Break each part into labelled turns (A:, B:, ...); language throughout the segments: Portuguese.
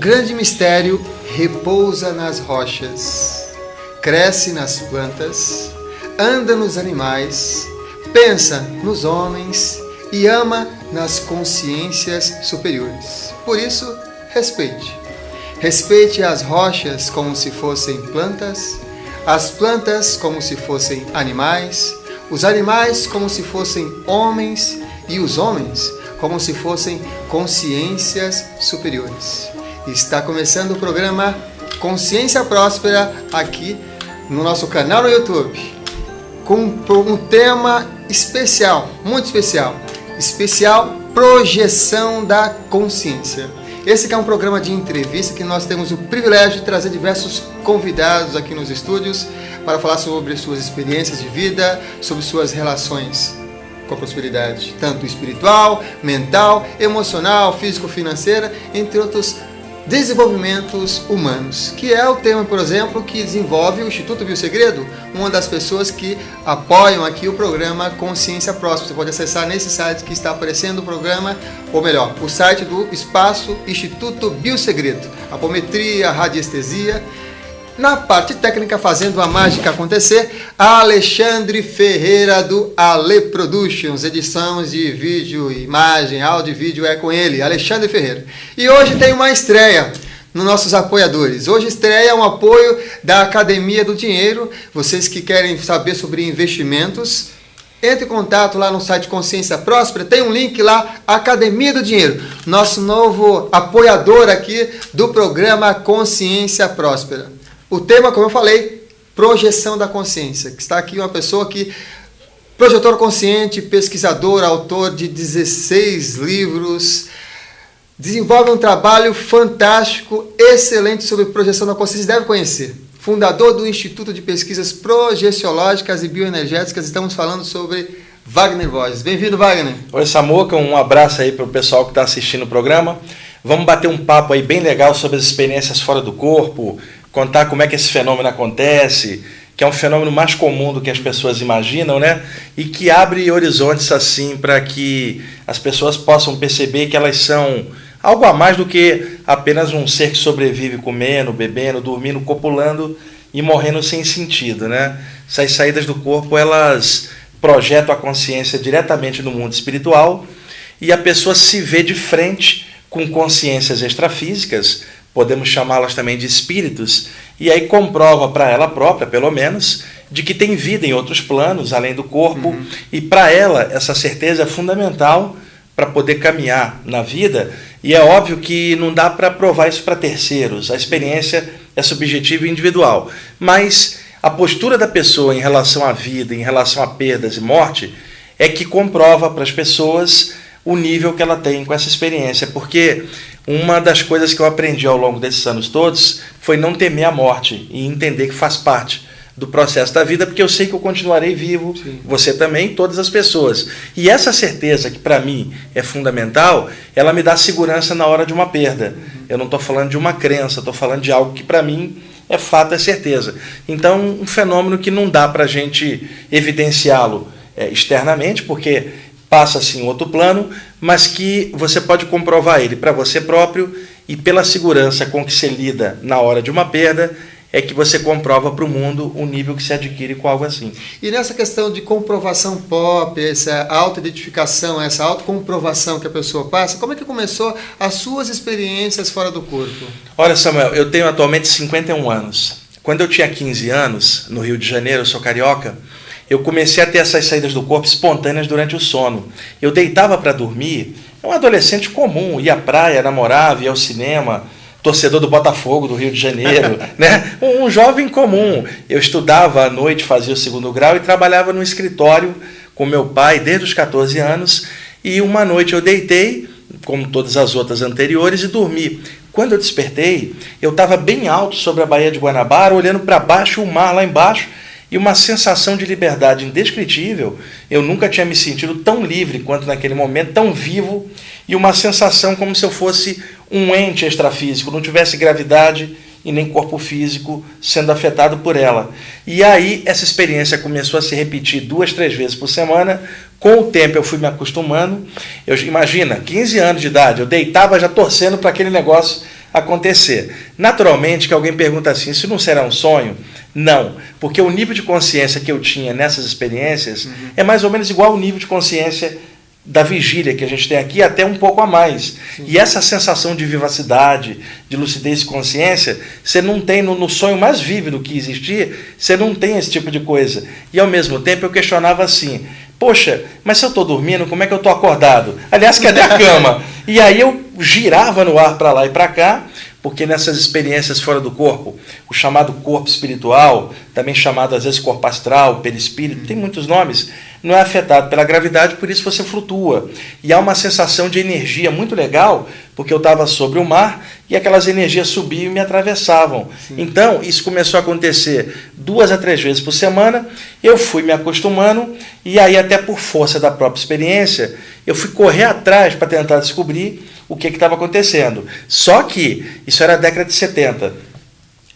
A: Grande mistério repousa nas rochas, cresce nas plantas, anda nos animais, pensa nos homens e ama nas consciências superiores. Por isso, respeite. Respeite as rochas como se fossem plantas, as plantas como se fossem animais, os animais como se fossem homens e os homens como se fossem consciências superiores. Está começando o programa Consciência Próspera aqui no nosso canal no YouTube, com um tema especial, muito especial, especial projeção da consciência. Esse é um programa de entrevista que nós temos o privilégio de trazer diversos convidados aqui nos estúdios para falar sobre suas experiências de vida, sobre suas relações com a prosperidade, tanto espiritual, mental, emocional, físico-financeira, entre outros desenvolvimentos humanos, que é o tema, por exemplo, que desenvolve o Instituto Biosegredo, uma das pessoas que apoiam aqui o programa Consciência Próxima. Você pode acessar nesse site que está aparecendo o programa, ou melhor, o site do Espaço Instituto Biosegredo. Apometria, radiestesia na parte técnica, fazendo a mágica acontecer, Alexandre Ferreira do Ale Productions, edições de vídeo, imagem, áudio e vídeo é com ele, Alexandre Ferreira. E hoje tem uma estreia nos nossos apoiadores. Hoje estreia um apoio da Academia do Dinheiro. Vocês que querem saber sobre investimentos, entre em contato lá no site Consciência Próspera, tem um link lá, Academia do Dinheiro, nosso novo apoiador aqui do programa Consciência Próspera. O tema, como eu falei, projeção da consciência. Está aqui uma pessoa que projetor consciente, pesquisador, autor de 16 livros, desenvolve um trabalho fantástico, excelente sobre projeção da consciência, deve conhecer. Fundador do Instituto de Pesquisas Projeciológicas e Bioenergéticas, estamos falando sobre Wagner Borges. Bem-vindo, Wagner.
B: Oi, Samuca, um abraço aí para o pessoal que está assistindo o programa. Vamos bater um papo aí bem legal sobre as experiências fora do corpo, contar como é que esse fenômeno acontece, que é um fenômeno mais comum do que as pessoas imaginam, né? E que abre horizontes assim para que as pessoas possam perceber que elas são algo a mais do que apenas um ser que sobrevive comendo, bebendo, dormindo, copulando e morrendo sem sentido, né? Essas saídas do corpo, elas projetam a consciência diretamente no mundo espiritual e a pessoa se vê de frente com consciências extrafísicas, podemos chamá-las também de espíritos, e aí comprova para ela própria, pelo menos, de que tem vida em outros planos, além do corpo, uhum. e para ela essa certeza é fundamental para poder caminhar na vida, e é óbvio que não dá para provar isso para terceiros, a experiência é subjetiva e individual, mas a postura da pessoa em relação à vida, em relação a perdas e morte, é que comprova para as pessoas o nível que ela tem com essa experiência, porque uma das coisas que eu aprendi ao longo desses anos todos foi não temer a morte e entender que faz parte do processo da vida, porque eu sei que eu continuarei vivo, Sim. você também, todas as pessoas. E essa certeza, que para mim é fundamental, ela me dá segurança na hora de uma perda. Uhum. Eu não estou falando de uma crença, estou falando de algo que para mim é fato, é certeza. Então, um fenômeno que não dá para a gente evidenciá-lo é, externamente, porque passa assim outro plano, mas que você pode comprovar ele para você próprio e pela segurança com que se lida na hora de uma perda, é que você comprova para o mundo o nível que se adquire com algo assim.
A: E nessa questão de comprovação pop, essa autoidentificação, essa autocomprovação que a pessoa passa, como é que começou as suas experiências fora do corpo?
B: Olha, Samuel, eu tenho atualmente 51 anos. Quando eu tinha 15 anos, no Rio de Janeiro, eu sou carioca, eu comecei a ter essas saídas do corpo espontâneas durante o sono. Eu deitava para dormir, é um adolescente comum, ia à praia, namorava, ia ao cinema, torcedor do Botafogo do Rio de Janeiro, né? Um, um jovem comum. Eu estudava à noite, fazia o segundo grau e trabalhava no escritório com meu pai desde os 14 anos. E uma noite eu deitei, como todas as outras anteriores, e dormi. Quando eu despertei, eu estava bem alto sobre a Baía de Guanabara, olhando para baixo, o mar lá embaixo e uma sensação de liberdade indescritível. Eu nunca tinha me sentido tão livre quanto naquele momento, tão vivo, e uma sensação como se eu fosse um ente extrafísico, não tivesse gravidade e nem corpo físico sendo afetado por ela. E aí essa experiência começou a se repetir duas, três vezes por semana. Com o tempo eu fui me acostumando. Eu imagina, 15 anos de idade, eu deitava já torcendo para aquele negócio acontecer. Naturalmente que alguém pergunta assim, isso não será um sonho? Não, porque o nível de consciência que eu tinha nessas experiências uhum. é mais ou menos igual ao nível de consciência da vigília que a gente tem aqui, até um pouco a mais. Sim. E essa sensação de vivacidade, de lucidez e consciência, você não tem no, no, sonho mais vívido que existir, você não tem esse tipo de coisa. E ao mesmo tempo eu questionava assim: poxa, mas se eu estou dormindo, como é que eu estou acordado? Aliás, cadê a cama? E aí eu girava no ar para lá e para cá, porque nessas experiências fora do corpo, o chamado corpo espiritual, também chamado às vezes corpo astral, perispírito, tem muitos nomes, não é afetado pela gravidade, por isso você flutua. E há uma sensação de energia muito legal, porque eu estava sobre o mar e aquelas energias subiam e me atravessavam. Sim. Então, isso começou a acontecer duas a três vezes por semana, eu fui me acostumando, e aí, até por força da própria experiência, eu fui correr atrás para tentar descobrir o que estava acontecendo. Só que isso era década de 70.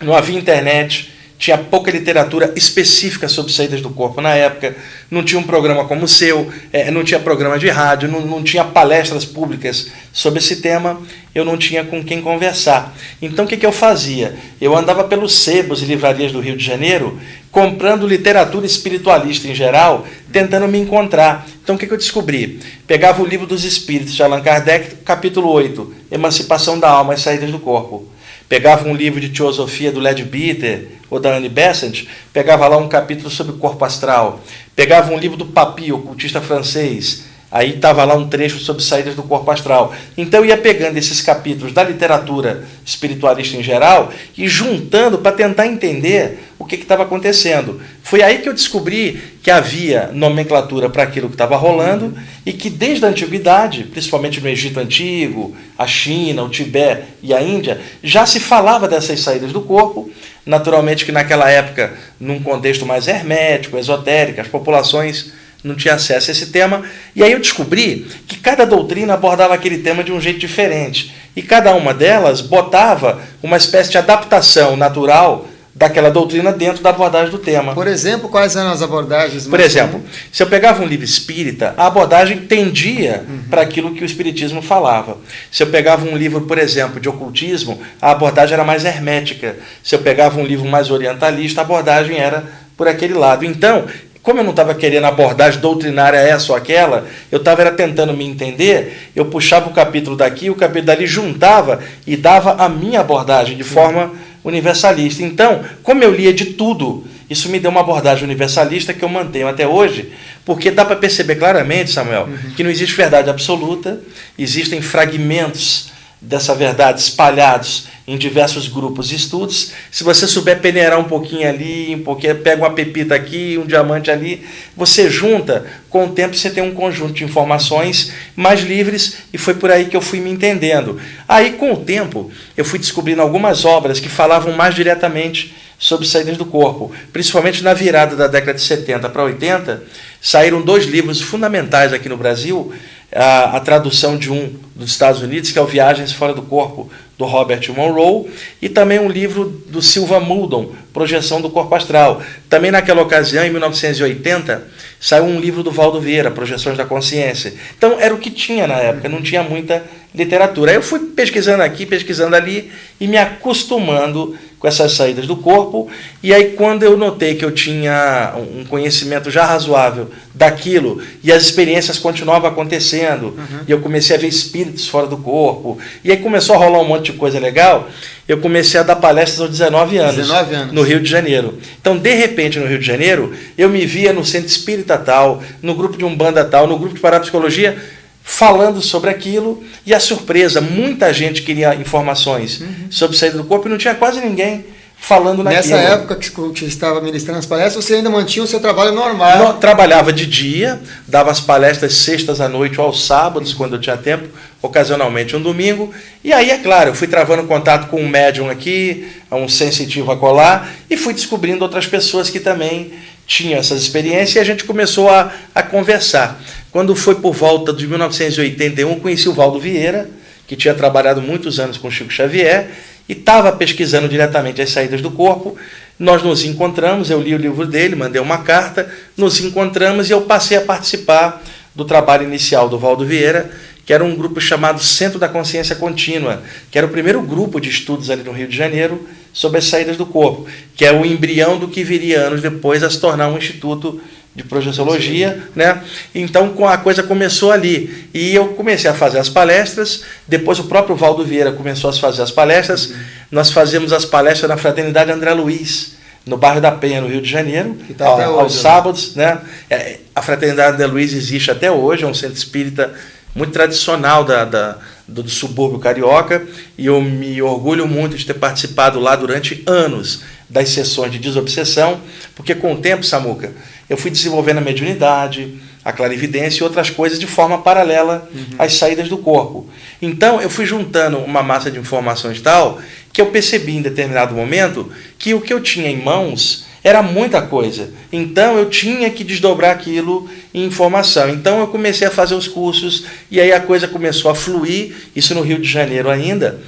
B: Não havia internet, tinha pouca literatura específica sobre saídas do corpo na época, não tinha um programa como o seu, é, não tinha programa de rádio, não, não tinha palestras públicas sobre esse tema, eu não tinha com quem conversar. Então o que, que eu fazia? Eu andava pelos sebos e livrarias do Rio de Janeiro, comprando literatura espiritualista em geral, tentando me encontrar. Então o que, que eu descobri? Pegava o livro dos Espíritos de Allan Kardec, capítulo 8, Emancipação da Alma e Saídas do Corpo pegava um livro de teosofia do Led Bitter ou da Anne Besant, pegava lá um capítulo sobre o corpo astral, pegava um livro do Papi, ocultista francês, Aí estava lá um trecho sobre saídas do corpo astral. Então eu ia pegando esses capítulos da literatura espiritualista em geral e juntando para tentar entender o que estava acontecendo. Foi aí que eu descobri que havia nomenclatura para aquilo que estava rolando e que desde a antiguidade, principalmente no Egito Antigo, a China, o Tibete e a Índia, já se falava dessas saídas do corpo. Naturalmente que naquela época, num contexto mais hermético, esotérico, as populações não tinha acesso a esse tema. E aí eu descobri que cada doutrina abordava aquele tema de um jeito diferente. E cada uma delas botava uma espécie de adaptação natural daquela doutrina dentro da abordagem do tema.
A: Por exemplo, quais eram as abordagens?
B: Por exemplo, se eu pegava um livro espírita, a abordagem tendia uhum. para aquilo que o espiritismo falava. Se eu pegava um livro, por exemplo, de ocultismo, a abordagem era mais hermética. Se eu pegava um livro mais orientalista, a abordagem era por aquele lado. Então, como eu não estava querendo abordagem doutrinária essa ou aquela, eu estava tentando me entender, eu puxava o capítulo daqui, o capítulo dali, juntava e dava a minha abordagem de forma universalista. Então, como eu lia de tudo, isso me deu uma abordagem universalista que eu mantenho até hoje, porque dá para perceber claramente, Samuel, uhum. que não existe verdade absoluta, existem fragmentos dessa verdade espalhados em diversos grupos e estudos. Se você souber peneirar um pouquinho ali, um pouquinho, pega uma pepita aqui, um diamante ali, você junta, com o tempo você tem um conjunto de informações mais livres e foi por aí que eu fui me entendendo. Aí com o tempo eu fui descobrindo algumas obras que falavam mais diretamente sobre saídas do corpo, principalmente na virada da década de 70 para 80, saíram dois livros fundamentais aqui no Brasil, a, a tradução de um dos Estados Unidos, que é o Viagens Fora do Corpo, do Robert Monroe, e também um livro do Silva Muldon, Projeção do Corpo Astral. Também naquela ocasião, em 1980, saiu um livro do Valdo Vieira, Projeções da Consciência. Então era o que tinha na época, não tinha muita literatura. Aí eu fui pesquisando aqui, pesquisando ali e me acostumando com essas saídas do corpo. E aí, quando eu notei que eu tinha um conhecimento já razoável daquilo e as experiências continuavam acontecendo, uhum. e eu comecei a ver espíritos fora do corpo, e aí começou a rolar um monte de coisa legal, eu comecei a dar palestras aos 19 anos,
A: 19 anos.
B: no Rio de Janeiro. Então, de repente, no Rio de Janeiro, eu me via no centro espírita tal, no grupo de Umbanda tal, no grupo de parapsicologia falando sobre aquilo e a surpresa, muita gente queria informações uhum. sobre saída do corpo e não tinha quase ninguém falando naquilo.
A: Nessa época que você estava ministrando as palestras, você ainda mantinha o seu trabalho normal?
B: No, trabalhava de dia, dava as palestras sextas à noite ou aos sábados, quando eu tinha tempo, ocasionalmente um domingo. E aí, é claro, eu fui travando contato com um médium aqui, um sensitivo a colar, e fui descobrindo outras pessoas que também tinham essas experiências e a gente começou a, a conversar. Quando foi por volta de 1981, conheci o Valdo Vieira, que tinha trabalhado muitos anos com Chico Xavier e estava pesquisando diretamente as saídas do corpo. Nós nos encontramos, eu li o livro dele, mandei uma carta, nos encontramos e eu passei a participar do trabalho inicial do Valdo Vieira, que era um grupo chamado Centro da Consciência Contínua, que era o primeiro grupo de estudos ali no Rio de Janeiro sobre as saídas do corpo, que é o embrião do que viria anos depois a se tornar um instituto de projeciologia, né? Então a coisa começou ali e eu comecei a fazer as palestras. Depois o próprio Valdo Vieira começou a fazer as palestras. Uhum. Nós fazíamos as palestras na Fraternidade André Luiz, no bairro da Penha, no Rio de Janeiro, tá ao, hoje, aos né? sábados, né? É, a Fraternidade André Luiz existe até hoje, é um centro espírita muito tradicional da, da do, do subúrbio carioca e eu me orgulho muito de ter participado lá durante anos das sessões de desobsessão, porque com o tempo, Samuca, eu fui desenvolvendo a mediunidade, a clarividência e outras coisas de forma paralela uhum. às saídas do corpo. Então, eu fui juntando uma massa de informações tal que eu percebi em determinado momento que o que eu tinha em mãos era muita coisa. Então, eu tinha que desdobrar aquilo em informação. Então, eu comecei a fazer os cursos e aí a coisa começou a fluir, isso no Rio de Janeiro ainda.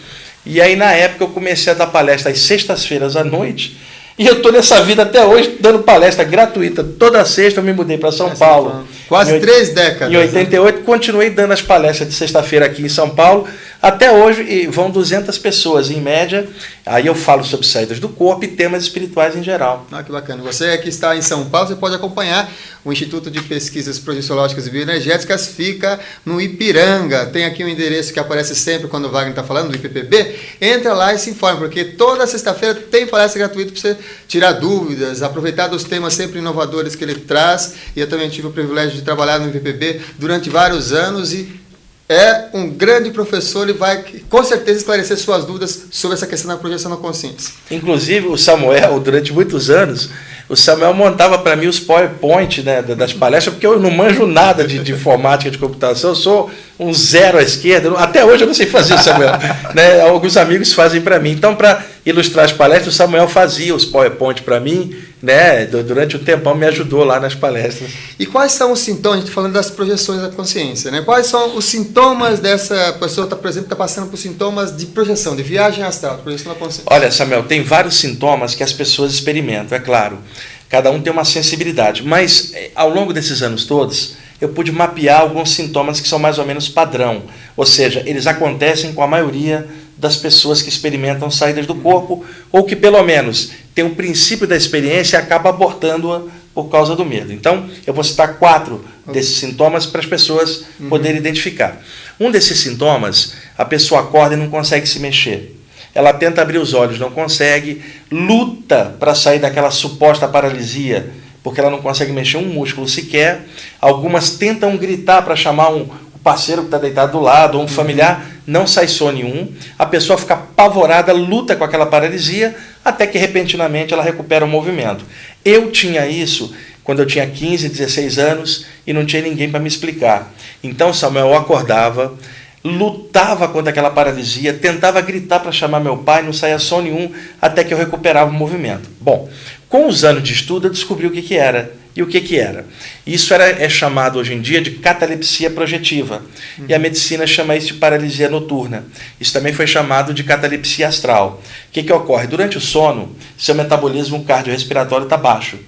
B: E aí, na época, eu comecei a dar palestra às sextas-feiras à noite e eu estou nessa vida até hoje, dando palestra gratuita. Toda sexta eu me mudei para São Paulo.
A: Quase em, três décadas.
B: Em 88, né? continuei dando as palestras de sexta-feira aqui em São Paulo. Até hoje vão 200 pessoas em média. Aí eu falo sobre saídas do corpo e temas espirituais em geral.
A: Ah, que bacana. Você que está em São Paulo, você pode acompanhar o Instituto de Pesquisas Projeciológicas e Bioenergéticas, fica no Ipiranga. Tem aqui um endereço que aparece sempre quando o Wagner está falando, do IPPB. Entra lá e se informa, porque toda sexta-feira tem palestra gratuita para você tirar dúvidas, aproveitar dos temas sempre inovadores que ele traz. E eu também tive o privilégio de trabalhar no IPPB durante vários anos e é um grande professor e vai com certeza esclarecer suas dúvidas sobre essa questão da projeção da consciência.
B: Inclusive o Samuel, durante muitos anos, o Samuel montava para mim os PowerPoint né, das palestras, porque eu não manjo nada de, de informática, de computação, eu sou um zero à esquerda. Até hoje eu não sei fazer, Samuel. né? Alguns amigos fazem para mim. Então, para ilustrar as palestras, o Samuel fazia os PowerPoint para mim, né? Durante um tempão me ajudou lá nas palestras.
A: E quais são os sintomas? A gente tá falando das projeções da consciência, né? Quais são os sintomas dessa pessoa, tá, por exemplo, está passando por sintomas de projeção, de viagem astral, de projeção da consciência?
B: Olha, Samuel, tem vários sintomas que as pessoas experimentam, é claro. Cada um tem uma sensibilidade, mas eh, ao longo desses anos todos, eu pude mapear alguns sintomas que são mais ou menos padrão, ou seja, eles acontecem com a maioria das pessoas que experimentam saídas do corpo ou que pelo menos tem o princípio da experiência e acaba abortando-a por causa do medo. Então, eu vou citar quatro desses sintomas para as pessoas uhum. poderem identificar. Um desses sintomas, a pessoa acorda e não consegue se mexer. Ela tenta abrir os olhos, não consegue, luta para sair daquela suposta paralisia porque ela não consegue mexer um músculo sequer. Algumas tentam gritar para chamar um parceiro que está deitado do lado, ou um familiar, não sai som nenhum. A pessoa fica apavorada, luta com aquela paralisia, até que repentinamente ela recupera o movimento. Eu tinha isso quando eu tinha 15, 16 anos e não tinha ninguém para me explicar. Então Samuel acordava, lutava contra aquela paralisia, tentava gritar para chamar meu pai, não saía som nenhum, até que eu recuperava o movimento. Bom, com os anos de estudo, eu descobri o que, que era. E o que, que era? Isso era, é chamado hoje em dia de catalepsia projetiva. E a medicina chama isso de paralisia noturna. Isso também foi chamado de catalepsia astral. O que, que ocorre? Durante o sono, seu metabolismo cardiorrespiratório está baixo.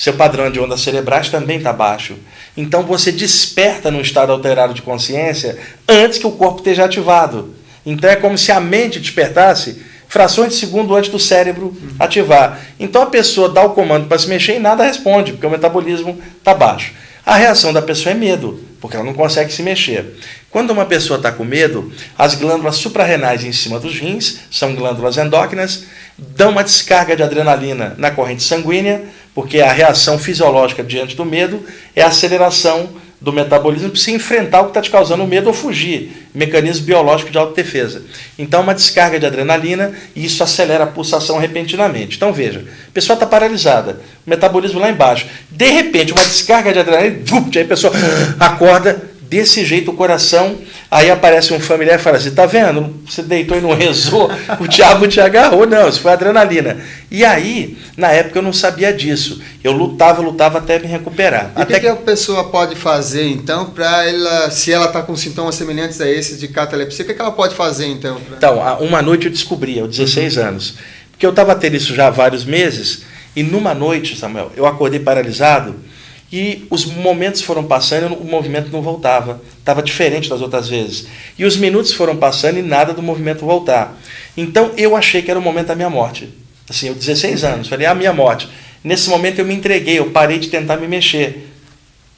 B: Seu padrão de ondas cerebrais também está baixo. Então você desperta num estado alterado de consciência antes que o corpo esteja ativado. Então é como se a mente despertasse frações de segundo antes do cérebro ativar. Então a pessoa dá o comando para se mexer e nada responde, porque o metabolismo está baixo. A reação da pessoa é medo, porque ela não consegue se mexer. Quando uma pessoa está com medo, as glândulas suprarrenais em cima dos rins, são glândulas endócrinas, dão uma descarga de adrenalina na corrente sanguínea, porque a reação fisiológica diante do medo é a aceleração do metabolismo para se enfrentar o que está te causando medo ou fugir, mecanismo biológico de autodefesa. Então, uma descarga de adrenalina e isso acelera a pulsação repentinamente. Então, veja, a pessoa está paralisada, o metabolismo lá embaixo. De repente, uma descarga de adrenalina, aí a pessoa acorda, desse jeito o coração Aí aparece um familiar e fala assim: tá vendo? Você deitou e não rezou, o diabo te agarrou. Não, isso foi adrenalina. E aí, na época, eu não sabia disso. Eu lutava, lutava até me recuperar.
A: E
B: o que,
A: que, a pessoa pode fazer, então, para ela, se ela está com sintomas semelhantes a esses de catalepsia, o que, que ela pode fazer, então? Pra...
B: Então, uma noite eu descobri, aos 16 uhum. anos, porque eu estava tendo isso já há vários meses, e numa noite, Samuel, eu acordei paralisado E os momentos foram passando e o movimento não voltava. Estava diferente das outras vezes. E os minutos foram passando e nada do movimento voltar. Então eu achei que era o momento da minha morte. Assim, eu 16 anos, falei, a minha morte. Nesse momento eu me entreguei, eu parei de tentar me mexer.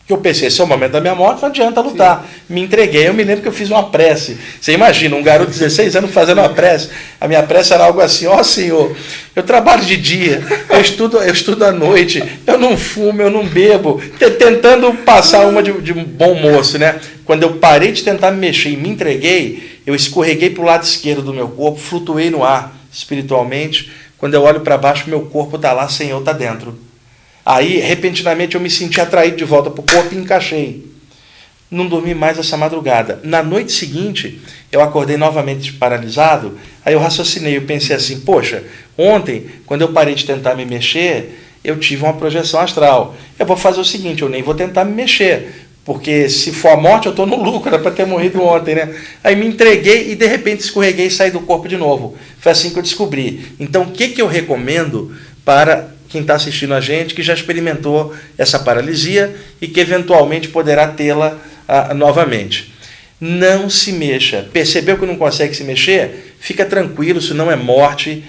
B: Que eu pensei, esse é o momento da minha morte, não adianta lutar. Sim. Me entreguei. Eu me lembro que eu fiz uma prece. Você imagina, um garoto de 16 anos fazendo uma prece. A minha prece era algo assim: ó oh, Senhor, eu trabalho de dia, eu estudo, eu estudo à noite, eu não fumo, eu não bebo, tentando passar uma de, de um bom moço, né? Quando eu parei de tentar me mexer e me entreguei, eu escorreguei para o lado esquerdo do meu corpo, flutuei no ar espiritualmente. Quando eu olho para baixo, meu corpo está lá, Senhor está dentro. Aí, repentinamente, eu me senti atraído de volta para o corpo e encaixei. Não dormi mais essa madrugada. Na noite seguinte, eu acordei novamente paralisado. Aí eu raciocinei, eu pensei assim: poxa, ontem, quando eu parei de tentar me mexer, eu tive uma projeção astral. Eu vou fazer o seguinte: eu nem vou tentar me mexer, porque se for a morte, eu estou no lucro, era para ter morrido ontem, né? Aí me entreguei e de repente escorreguei e saí do corpo de novo. Foi assim que eu descobri. Então, o que, que eu recomendo para quem está assistindo a gente que já experimentou essa paralisia e que eventualmente poderá tê-la ah, novamente. Não se mexa. Percebeu que não consegue se mexer? Fica tranquilo, isso não é morte,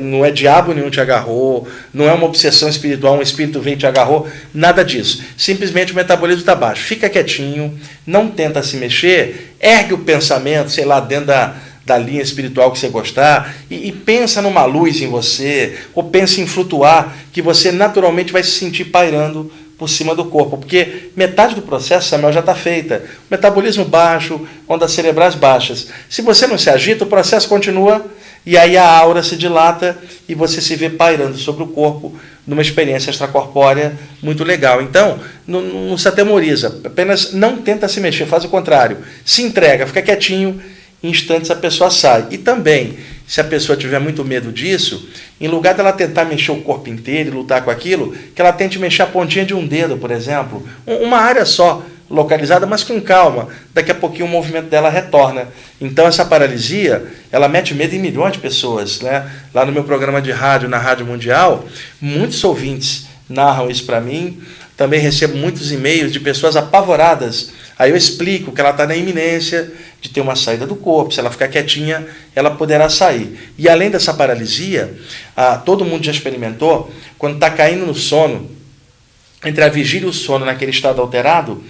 B: não é diabo nenhum te agarrou, não é uma obsessão espiritual, um espírito vem te agarrou, nada disso. Simplesmente o metabolismo está baixo. Fica quietinho, não tenta se mexer, ergue o pensamento, sei lá, dentro da, da linha espiritual que você gostar e, e, pensa numa luz em você, ou pensa em flutuar, que você naturalmente vai se sentir pairando por cima do corpo, porque metade do processo, Samuel, já está feita. Metabolismo baixo, ondas cerebrais baixas. Se você não se agita, o processo continua e aí a aura se dilata e você se vê pairando sobre o corpo numa experiência extracorpórea muito legal. Então, não, não se atemoriza, apenas não tenta se mexer, faz o contrário. Se entrega, fica quietinho instantes a pessoa sai. E também, se a pessoa tiver muito medo disso, em lugar dela tentar mexer o corpo inteiro e lutar com aquilo, que ela tente mexer a pontinha de um dedo, por exemplo, uma área só localizada, mas com calma. Daqui a pouquinho o movimento dela retorna. Então essa paralisia, ela mete medo em milhões de pessoas, né? Lá no meu programa de rádio, na Rádio Mundial, muitos ouvintes narram isso para mim. Também recebo muitos e-mails de pessoas apavoradas. Aí eu explico que ela está na iminência de ter uma saída do corpo. Se ela ficar quietinha, ela poderá sair. E além dessa paralisia, ah, todo mundo já experimentou, quando está caindo no sono, entre a vigília e o sono, naquele estado alterado,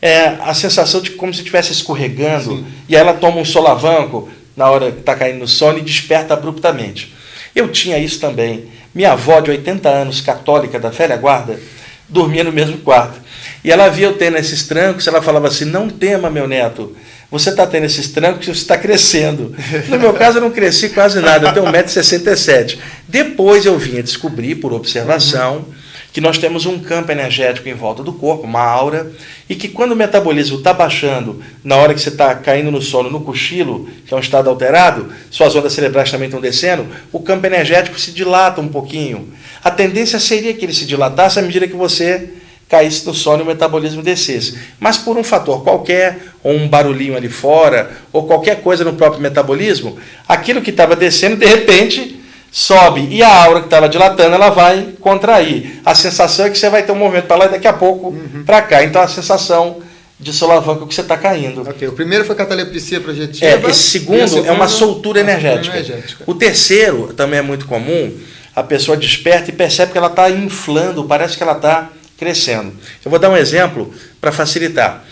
B: é a sensação de como se estivesse escorregando, Sim. e aí ela toma um solavanco na hora que está caindo no sono e desperta abruptamente. Eu tinha isso também. Minha avó, de 80 anos, católica da velha guarda, dormia no mesmo quarto. E ela via eu tendo esses trancos, ela falava assim: Não tema, meu neto, você está tendo esses trancos, você está crescendo. No meu caso, eu não cresci quase nada, eu tenho 1,67m. Depois eu vim a descobrir, por observação, que nós temos um campo energético em volta do corpo, uma aura, e que quando o metabolismo está baixando, na hora que você está caindo no sono, no cochilo, que é um estado alterado, suas ondas cerebrais também estão descendo, o campo energético se dilata um pouquinho. A tendência seria que ele se dilatasse à medida que você caísse no sono e o metabolismo descesse. Mas por um fator qualquer, ou um barulhinho ali fora, ou qualquer coisa no próprio metabolismo, aquilo que estava descendo, de repente, sobe. E a aura que estava dilatando, ela vai contrair. A sensação é que você vai ter um movimento para lá e daqui a pouco uhum. para cá. Então a sensação de solavanco que você está caindo.
A: Ok, o primeiro foi catalepsia projetiva.
B: É, esse segundo é uma soltura energética. energética. O terceiro também é muito comum. A pessoa desperta e percebe que ela está inflando, parece que ela está crescendo. Eu vou dar um exemplo para facilitar.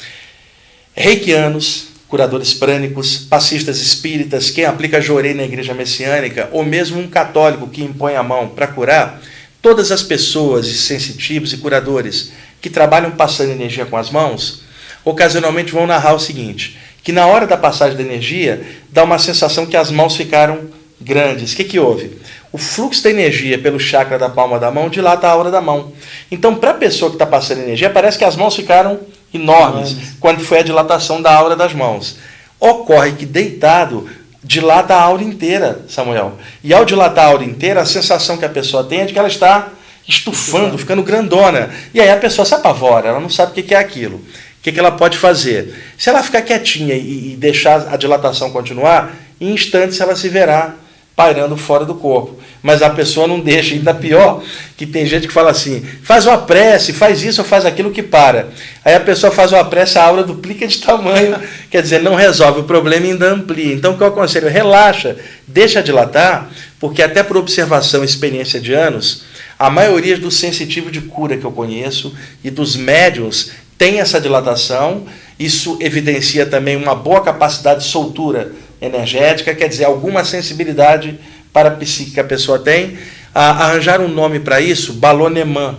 B: Reikianos, curadores prânicos, passistas espíritas, quem aplica jorei na igreja messiânica, ou mesmo um católico que impõe a mão para curar, todas as pessoas sensitivos e curadores que trabalham passando energia com as mãos, ocasionalmente vão narrar o seguinte: que na hora da passagem da energia dá uma sensação que as mãos ficaram grandes. O que, que houve? O fluxo da energia pelo chakra da palma da mão dilata a aura da mão. Então, para a pessoa que está passando energia, parece que as mãos ficaram enormes quando foi a dilatação da aura das mãos. Ocorre que deitado dilata a aura inteira, Samuel. E ao dilatar a aura inteira, a sensação que a pessoa tem é de que ela está estufando, ficando grandona. E aí a pessoa se apavora, ela não sabe o que é aquilo. O que ela pode fazer? Se ela ficar quietinha e deixar a dilatação continuar, em instantes ela se verá pairando fora do corpo. Mas a pessoa não deixa, ainda pior, que tem gente que fala assim: faz uma prece, faz isso ou faz aquilo que para. Aí a pessoa faz uma prece, a aura duplica de tamanho, quer dizer, não resolve o problema e ainda amplia. Então o que eu aconselho? Relaxa, deixa dilatar, porque até por observação e experiência de anos, a maioria dos sensitivos de cura que eu conheço e dos médiums tem essa dilatação. Isso evidencia também uma boa capacidade de soltura energética, quer dizer, alguma sensibilidade para a psique que a pessoa tem. Ah, arranjar um nome para isso, balonemã,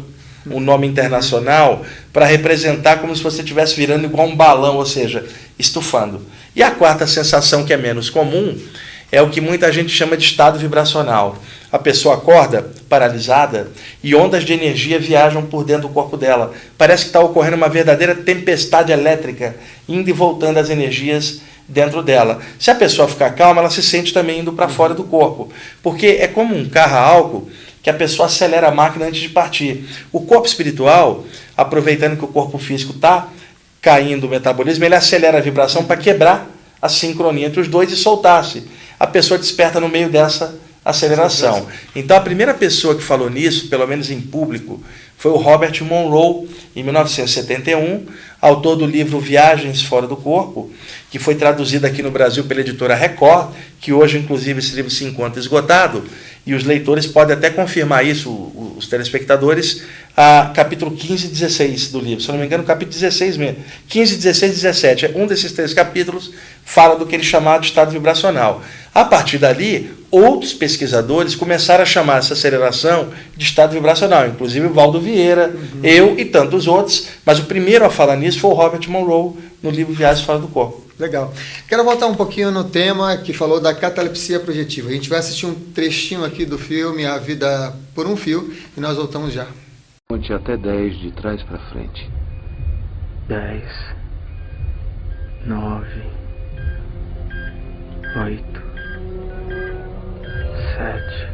B: um nome internacional, para representar como se você estivesse virando igual um balão, ou seja, estufando. E a quarta sensação, que é menos comum, é o que muita gente chama de estado vibracional. A pessoa acorda paralisada e ondas de energia viajam por dentro do corpo dela. Parece que está ocorrendo uma verdadeira tempestade elétrica, indo e voltando as energias dentro dela. Se a pessoa ficar calma, ela se sente também indo para fora do corpo, porque é como um carro a álcool que a pessoa acelera a máquina antes de partir. O corpo espiritual, aproveitando que o corpo físico está caindo o metabolismo, ele acelera a vibração para quebrar a sincronia entre os dois e soltar-se. A pessoa desperta no meio dessa aceleração. Então a primeira pessoa que falou nisso, pelo menos em público, foi o Robert Monroe, em 1971, autor do livro Viagens Fora do Corpo, que foi traduzido aqui no Brasil pela editora Record, que hoje, inclusive, esse livro se encontra esgotado, e os leitores podem até confirmar isso, os telespectadores, a capítulo 15 e 16 do livro. Se não me engano, capítulo 16 mesmo. 15, 16 e 17. Um desses três capítulos fala do que ele chamava de estado vibracional. A partir dali, outros pesquisadores começaram a chamar essa aceleração de estado vibracional, inclusive o Valdo Vieira, uhum. eu e tantos outros, mas o primeiro a falar nisso foi o Robert Monroe, no livro Viagens Fora do Corpo.
A: Legal. Quero voltar um pouquinho no tema que falou da catalepsia projetiva. A gente vai assistir um trechinho aqui do filme A Vida por um Fio e nós voltamos já.
C: Conte até 10 de trás para frente.
D: 10, 9, 8, sete.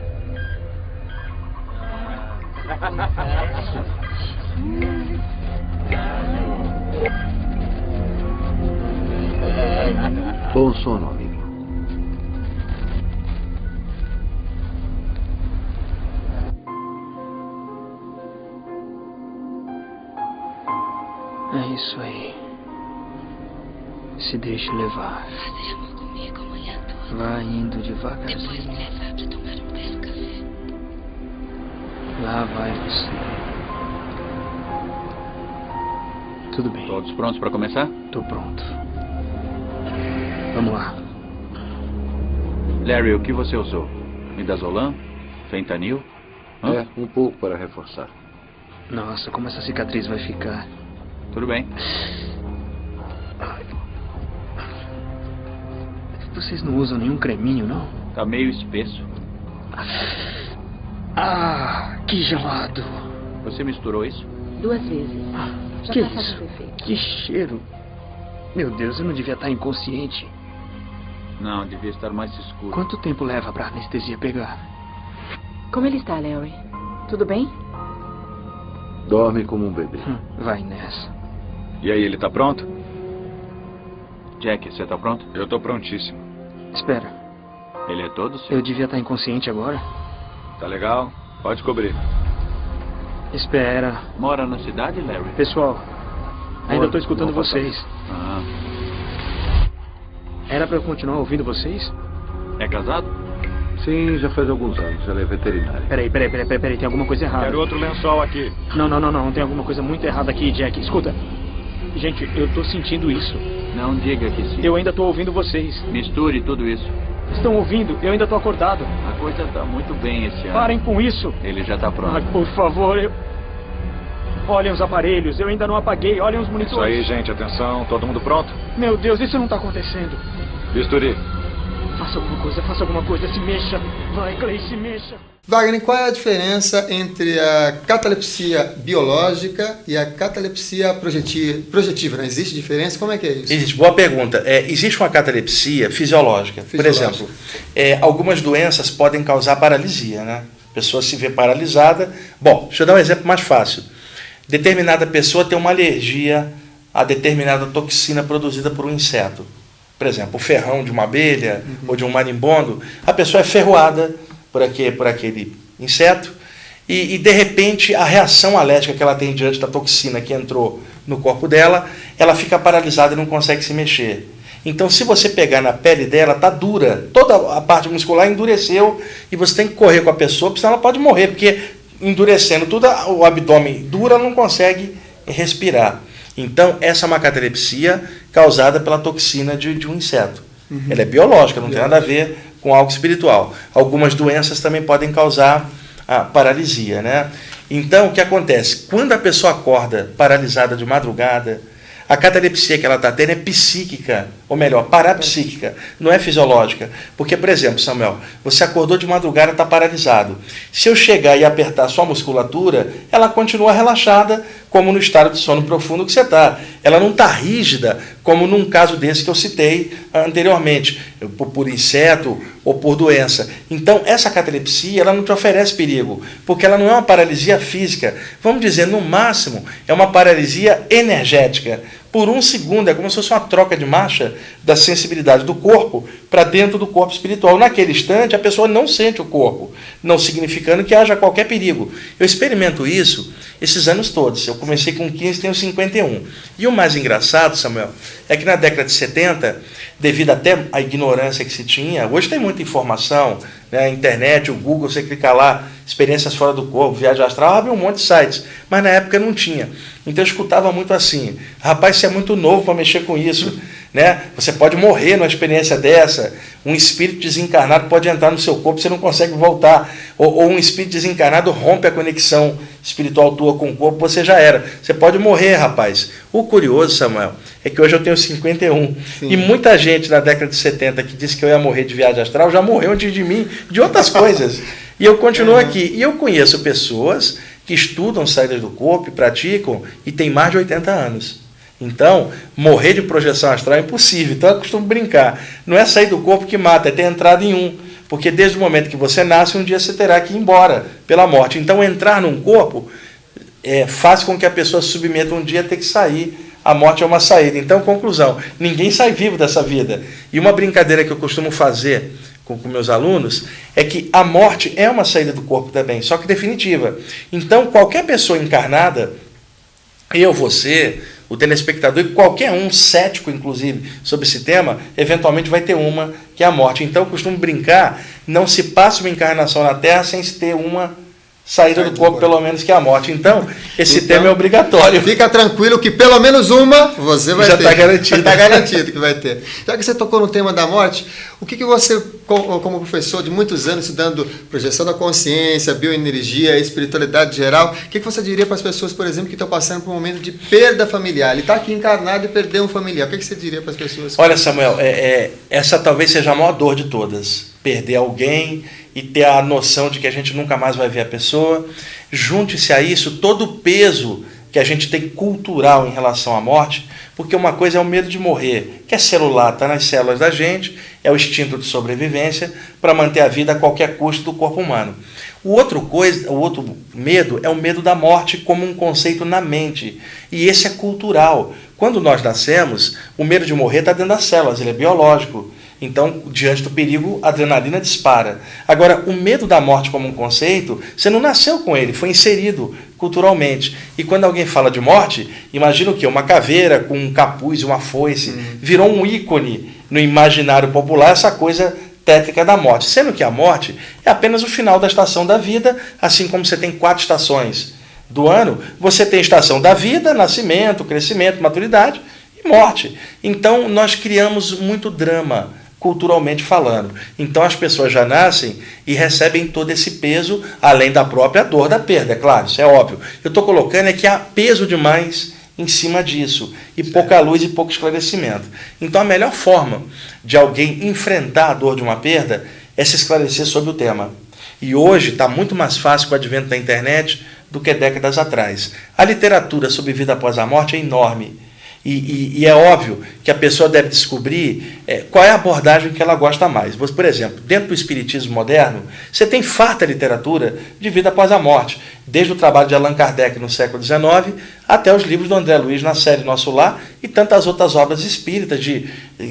C: Bom sono,
D: É isso aí. Se deixe levar.
E: Fazer amor comigo amanhã toda.
D: Vá indo devagarzinho.
E: Depois me levar pra tomar um belo café.
D: Lá vai você. Tudo bem.
F: Todos prontos para começar?
D: Tô pronto. Vamos lá.
F: Larry, o que você usou? Midazolam? Fentanil?
C: Hã? É, um pouco para reforçar.
D: Nossa, como essa cicatriz vai ficar.
F: Tudo bem.
D: Vocês não usam nenhum creminho, não?
F: Tá meio espesso.
D: Ah, que gelado.
F: Você misturou isso?
E: Duas vezes.
D: Ah,
E: Já
D: que
E: tá
D: isso? Que cheiro. Meu Deus, eu não devia estar inconsciente.
F: Não, devia estar mais escuro.
D: Quanto tempo leva pra anestesia pegar?
E: Como ele está, Larry? Tudo bem?
C: Dorme como um bebê.
D: Hum, vai nessa.
F: E aí, ele tá pronto? Jack, você tá pronto?
G: Eu tô prontíssimo.
D: Espera,
F: Ele é todo seu?
D: eu devia estar inconsciente agora?
G: Tá legal? Pode cobrir.
D: Espera.
F: Mora na cidade, Larry?
D: Pessoal, ainda tô escutando vocês.
F: Ah,
D: Era pra eu continuar ouvindo vocês?
F: é casado?
C: Sim, já faz alguns anos. Ela é veterinária.
D: Peraí, peraí, peraí, peraí, peraí, tem alguma coisa errada.
G: Quero outro lençol aqui.
D: Não, não, não, não, tem alguma coisa muito errada aqui, Jack. Escuta. Gente, eu tô sentindo isso.
F: Não diga que sim.
D: Eu ainda tô ouvindo vocês.
F: Misture tudo isso.
D: Estão ouvindo? Eu ainda tô acordado.
F: A coisa tá muito bem esse ano.
D: Parem com isso.
F: Ele já tá pronto.
D: Ai, por favor, eu... Olhem os aparelhos, eu ainda não apaguei. Olhem os
G: Isso
D: monitores.
G: aí, gente. Atenção. Todo mundo pronto?
D: Meu Deus, isso não tá acontecendo.
G: Bisturi.
D: Faça alguma coisa, faça alguma coisa, se mexa. Vai, Clay, se mexa.
A: Wagner, qual é a diferença entre a catalepsia biológica e a catalepsia projeti- projetiva? Não existe diferença? Como é que é isso?
B: Existe. Boa pergunta. É, existe uma catalepsia fisiológica. Por
A: Fisiológica.
B: exemplo, é, algumas doenças podem causar paralisia, né? A pessoa se vê paralisada. Bom, deixa eu dar um exemplo mais fácil. Determinada pessoa tem uma alergia a determinada toxina produzida por um inseto. Por exemplo, o ferrão de uma abelha ou de um marimbondo, a pessoa é ferroada por aquele, por aquele inseto e, e, de repente a reação alérgica que ela tem diante da toxina que entrou no corpo dela, ela fica paralisada e não consegue se mexer. Então, se você pegar na pele dela, tá dura, toda a parte muscular endureceu e você tem que correr com a pessoa, porque senão ela pode morrer, porque endurecendo tudo, o abdômen dura, não consegue respirar. Então, essa é uma catalepsia causada pela toxina de, de um inseto. Uhum. Ela é biológica, não tem nada a ver com algo espiritual. Algumas doenças também podem causar a paralisia, né? Então, o que acontece? Quando a pessoa acorda paralisada de madrugada, a catalepsia que ela está tendo é psíquica, ou melhor, parapsíquica, não é fisiológica. Porque, por exemplo, Samuel, você acordou de madrugada e está paralisado. Se eu chegar e apertar sua musculatura, ela continua relaxada, como no estado de sono profundo que você está. Ela não está rígida, como num caso desse que eu citei anteriormente, por, por, inseto ou por doença. Então, essa catalepsia ela não te oferece perigo, porque ela não é uma paralisia física. Vamos dizer, no máximo, é uma paralisia energética por um segundo, é como se fosse uma troca de marcha da sensibilidade do corpo para dentro do corpo espiritual. Naquele instante, a pessoa não sente o corpo, não significando que haja qualquer perigo. Eu experimento isso esses anos todos. Eu comecei com 15, tenho 51. E o mais engraçado, Samuel, é que na década de 70, devido até à ignorância que se tinha, hoje tem muita informação, né, a internet, o Google, você clica lá, experiências fora do corpo, viagem astral, abre um monte de sites, mas na época não tinha. Então eu escutava muito assim: rapaz, você é muito novo para mexer com isso. Né? Você pode morrer numa experiência dessa. Um espírito desencarnado pode entrar no seu corpo, você não consegue voltar. Ou, ou, um espírito desencarnado rompe a conexão espiritual tua com o corpo, você já era. Você pode morrer, rapaz. O curioso, Samuel, é que hoje eu tenho 51. Sim. E muita gente na década de 70 que disse que eu ia morrer de viagem astral já morreu antes de mim de outras coisas. E eu continuo uhum. aqui. E eu conheço pessoas que estudam saídas do corpo e praticam e têm mais de 80 anos. Então, morrer de projeção astral é impossível. Então, eu costumo brincar. Não é sair do corpo que mata, é ter entrado em um. Porque desde o momento que você nasce, um dia você terá que ir embora pela morte. Então, entrar num corpo é, faz com que a pessoa se submeta um dia a ter que sair. A morte é uma saída. Então, conclusão: ninguém sai vivo dessa vida. E uma brincadeira que eu costumo fazer com, com meus alunos é que a morte é uma saída do corpo também, só que definitiva. Então, qualquer pessoa encarnada, eu, você, o telespectador e qualquer um cético, inclusive, sobre esse tema, eventualmente vai ter uma, que é a morte. Então, eu costumo brincar, não se passa uma encarnação na Terra sem se ter uma saída do corpo, pelo menos, que é a morte. Então, esse então, tema é obrigatório.
A: Fica tranquilo que pelo menos uma você vai
B: Já
A: ter.
B: Já está garantido.
A: Está garantido que vai ter. Já que você tocou no tema da morte, o que, que você, como professor de muitos anos estudando projeção da consciência, bioenergia, espiritualidade geral, o que, que você diria para as pessoas, por exemplo, que estão passando por um momento de perda familiar? Ele está aqui encarnado e perdeu um familiar. O que, que você diria para as pessoas?
B: Olha, Samuel, é, é, essa talvez seja a maior dor de todas. Perder alguém e ter a noção de que a gente nunca mais vai ver a pessoa. Junte-se a isso todo o peso que a gente tem cultural em relação à morte, porque uma coisa é o medo de morrer, que é celular, está nas células da gente, é o instinto de sobrevivência para manter a vida a qualquer custo do corpo humano. O outro, coisa, o outro medo é o medo da morte como um conceito na mente. E esse é cultural. Quando nós nascemos, o medo de morrer está dentro das células, ele é biológico. Então, diante do perigo, a adrenalina dispara. Agora, o medo da morte como um conceito, você não nasceu com ele, foi inserido culturalmente. E quando alguém fala de morte, imagina o quê? Uma caveira com um capuz e uma foice. Uhum. Virou um ícone no imaginário popular essa coisa tétrica da morte. Sendo que a morte é apenas o final da estação da vida, assim como você tem quatro estações do ano, você tem estação da vida, nascimento, crescimento, maturidade e morte. Então, nós criamos muito drama culturalmente falando. Então as pessoas já nascem e recebem todo esse peso, além da própria dor da perda, é claro, isso é óbvio. Eu estou colocando é que há peso demais em cima disso e pouca luz e pouco esclarecimento. Então a melhor forma de alguém enfrentar a dor de uma perda é se esclarecer sobre o tema. E hoje está muito mais fácil com o advento da internet do que décadas atrás. A literatura sobre vida após a morte é enorme e, e, e, é óbvio que a pessoa deve descobrir é, qual é a abordagem que ela gosta mais. Por exemplo, dentro do Espiritismo moderno, você tem farta literatura de vida após a morte, desde o trabalho de Allan Kardec no século XIX até os livros do André Luiz na série Nosso Lar e tantas outras obras espíritas de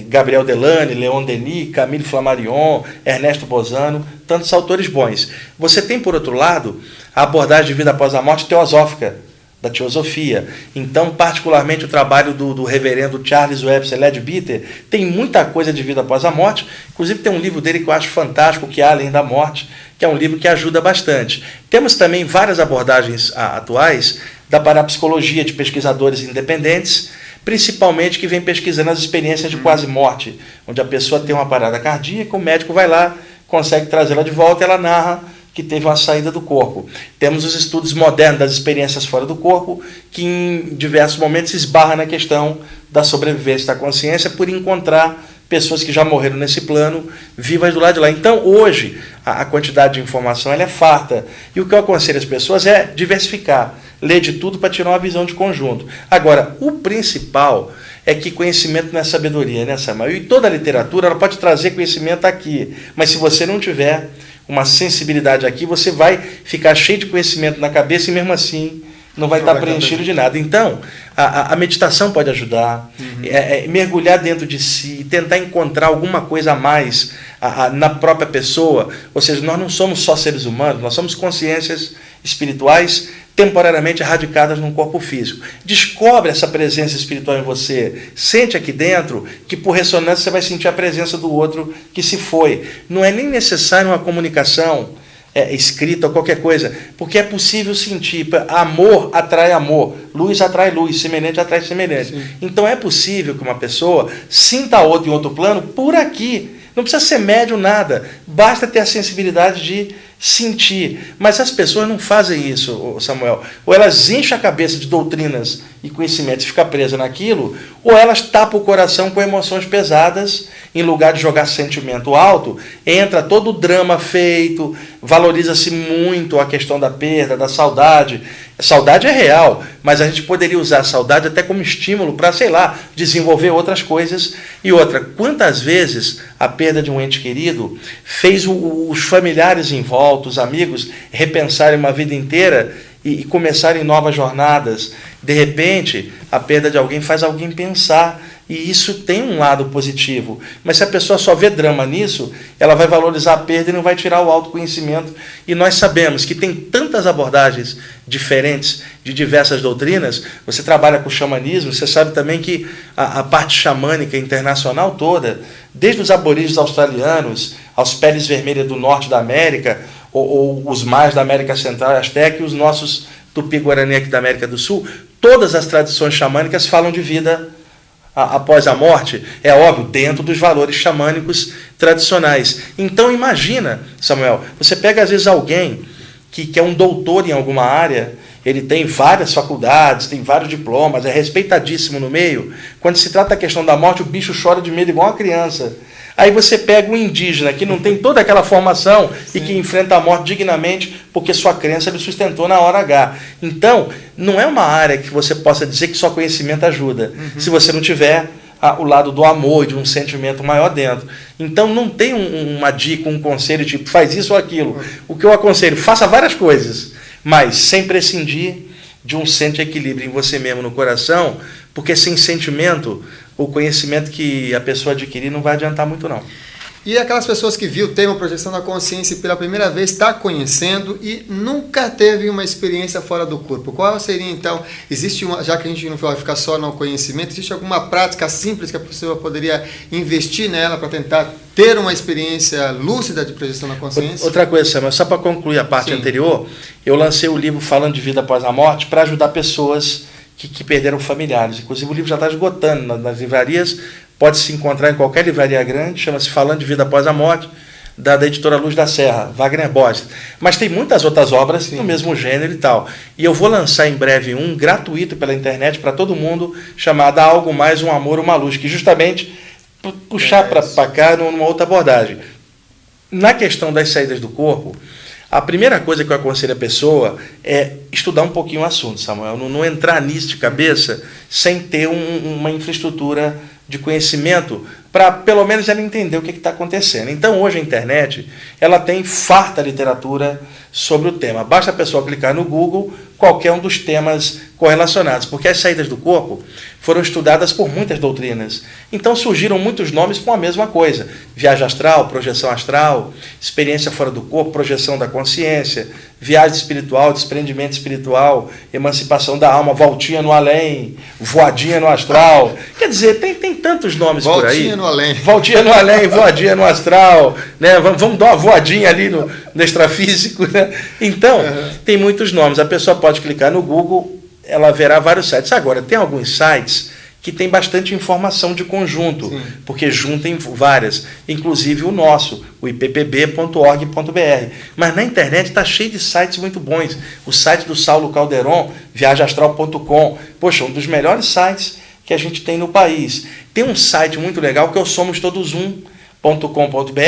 B: Gabriel Delane, Leon Denis, Camille Flammarion, Ernesto Bozano, tantos autores bons. Você tem, por outro lado, a abordagem de vida após a morte teosófica, da teosofia. Então, particularmente o trabalho do, do reverendo Charles Webster Leadbeater tem muita coisa de vida após a morte. Inclusive tem um livro dele que eu acho fantástico, que é Além da Morte, que é um livro que ajuda bastante. Temos também várias abordagens atuais da parapsicologia de pesquisadores independentes, principalmente que vem pesquisando as experiências de quase morte, onde a pessoa tem uma parada cardíaca, o médico vai lá, consegue trazê-la de volta, ela narra que teve uma saída do corpo. Temos os estudos modernos das experiências fora do corpo, que em diversos momentos esbarra na questão da sobrevivência da consciência por encontrar pessoas que já morreram nesse plano vivas do lado de lá. Então, hoje, a, quantidade de informação é farta. E o que eu aconselho as pessoas é diversificar, ler de tudo para tirar uma visão de conjunto. Agora, o principal é que conhecimento não é sabedoria, né, Samuel? E toda a literatura ela pode trazer conhecimento aqui, mas se você não tiver uma sensibilidade aqui, você vai ficar cheio de conhecimento na cabeça e mesmo assim não vai não estar vai preenchido de nada. Então, a, a meditação pode ajudar, uhum. é, é, mergulhar dentro de si, tentar encontrar alguma coisa a mais a, a, na própria pessoa. Ou seja, nós não somos só seres humanos, nós somos consciências espirituais temporariamente radicadas num corpo físico. Descobre essa presença espiritual em você, sente aqui dentro que por ressonância você vai sentir a presença do outro que se foi. Não é nem necessário uma comunicação é, escrita ou qualquer coisa, porque é possível sentir. Amor atrai amor, luz atrai luz, semelhante atrai semelhante. Sim. Então é possível que uma pessoa sinta outra em outro plano por aqui. Não precisa ser médio nada, basta ter a sensibilidade de sentir. Mas as pessoas não fazem isso, Samuel. Ou elas enchem a cabeça de doutrinas e conhecimentos e ficam presas naquilo, ou elas tapam o coração com emoções pesadas, em lugar de jogar sentimento alto, entra todo o drama feito, valoriza-se muito a questão da perda, da saudade. Saudade é real, mas a gente poderia usar a saudade até como estímulo para, sei lá, desenvolver outras coisas. E outra, quantas vezes a perda de um ente querido fez os familiares em volta, os amigos, repensarem uma vida inteira e, e começarem novas jornadas? De repente, a perda de alguém faz alguém pensar e isso tem um lado positivo. Mas se a pessoa só vê drama nisso, ela vai valorizar a perda e não vai tirar o autoconhecimento. E nós sabemos que tem tantas abordagens diferentes de diversas doutrinas. Você trabalha com xamanismo, você sabe também que a, a parte xamânica internacional toda, desde os aborígenes australianos aos peles vermelhas do norte da América, ou, ou os mais da América Central e Azteca, e os nossos tupi-guarani aqui da América do Sul, todas as tradições xamânicas falam de vida após a morte, é óbvio, dentro dos valores xamânicos tradicionais. Então imagina, Samuel, você pega às vezes alguém que, que é um doutor em alguma área, ele tem várias faculdades, tem vários diplomas, é respeitadíssimo no meio. Quando se trata da questão da morte, o bicho chora de medo igual uma criança. Aí você pega um indígena que não tem toda aquela formação Sim. e que enfrenta a morte dignamente porque sua crença lhe sustentou na hora H. Então, não é uma área que você possa dizer que só conhecimento ajuda. Uhum. Se você não tiver a, o lado do amor, de um sentimento maior dentro. Então não tem um, uma dica, um conselho tipo faz isso ou aquilo. Uhum. O que eu aconselho, faça várias coisas, mas sem prescindir de um centro de equilíbrio em você mesmo, no coração, porque sem sentimento o conhecimento que a pessoa adquirir não vai adiantar muito não.
A: E aquelas pessoas que viu o tema projeção da consciência e pela primeira vez está conhecendo e nunca teve uma experiência fora do corpo. Qual seria então? Existe uma, já que a gente não vai ficar só no conhecimento, existe alguma prática simples que a pessoa poderia investir nela para tentar ter uma experiência lúcida de projeção da consciência?
B: Outra coisa, Samuel, só para concluir a parte Sim. anterior, eu lancei o livro falando de vida após a morte para ajudar pessoas que, que perderam familiares. Inclusive, o livro já está esgotando nas, nas livrarias, pode se encontrar em qualquer livraria grande, chama-se Falando de Vida Após a Morte, da, da, editora Luz da Serra, Wagner Borges. Mas tem muitas outras obras Sim. no mesmo gênero e tal. E eu vou lançar em breve um gratuito pela internet para todo mundo, chamado Algo Mais, Um Amor, Uma Luz, que justamente puxar é para cá numa outra abordagem. Na questão das saídas do corpo, a primeira coisa que eu aconselho a pessoa é estudar um pouquinho o assunto, Samuel. Não, não entrar nisso de cabeça sem ter um, uma infraestrutura de conhecimento para pelo menos ela entender o que está acontecendo. Então hoje a internet ela tem farta literatura sobre o tema. Basta a pessoa clicar no Google qualquer um dos temas correlacionados, porque as saídas do corpo foram estudadas por muitas doutrinas. Então surgiram muitos nomes com a mesma coisa: viagem astral, projeção astral, experiência fora do corpo, projeção da consciência, viagem espiritual, desprendimento espiritual, emancipação da alma, voltinha no além, voadinha no astral. Quer dizer, tem, tem tantos nomes
A: Voltinha
B: por aí.
A: No além.
B: Voltinha no além, voadinha no astral, né? Vamos, vamos dar uma voadinha ali no, no extrafísico, né? Então, tem muitos nomes. A pessoa pode clicar no Google, ela verá vários sites. Agora, tem alguns sites que tem bastante informação de conjunto, porque juntem várias, inclusive o nosso, o ippb.org.br. Mas na internet está cheio de sites muito bons. O site do Saulo Calderon, viajaastral.com, poxa, um dos melhores sites que a gente tem no país. Tem um site muito legal que é o Somos Todos Um.com.br,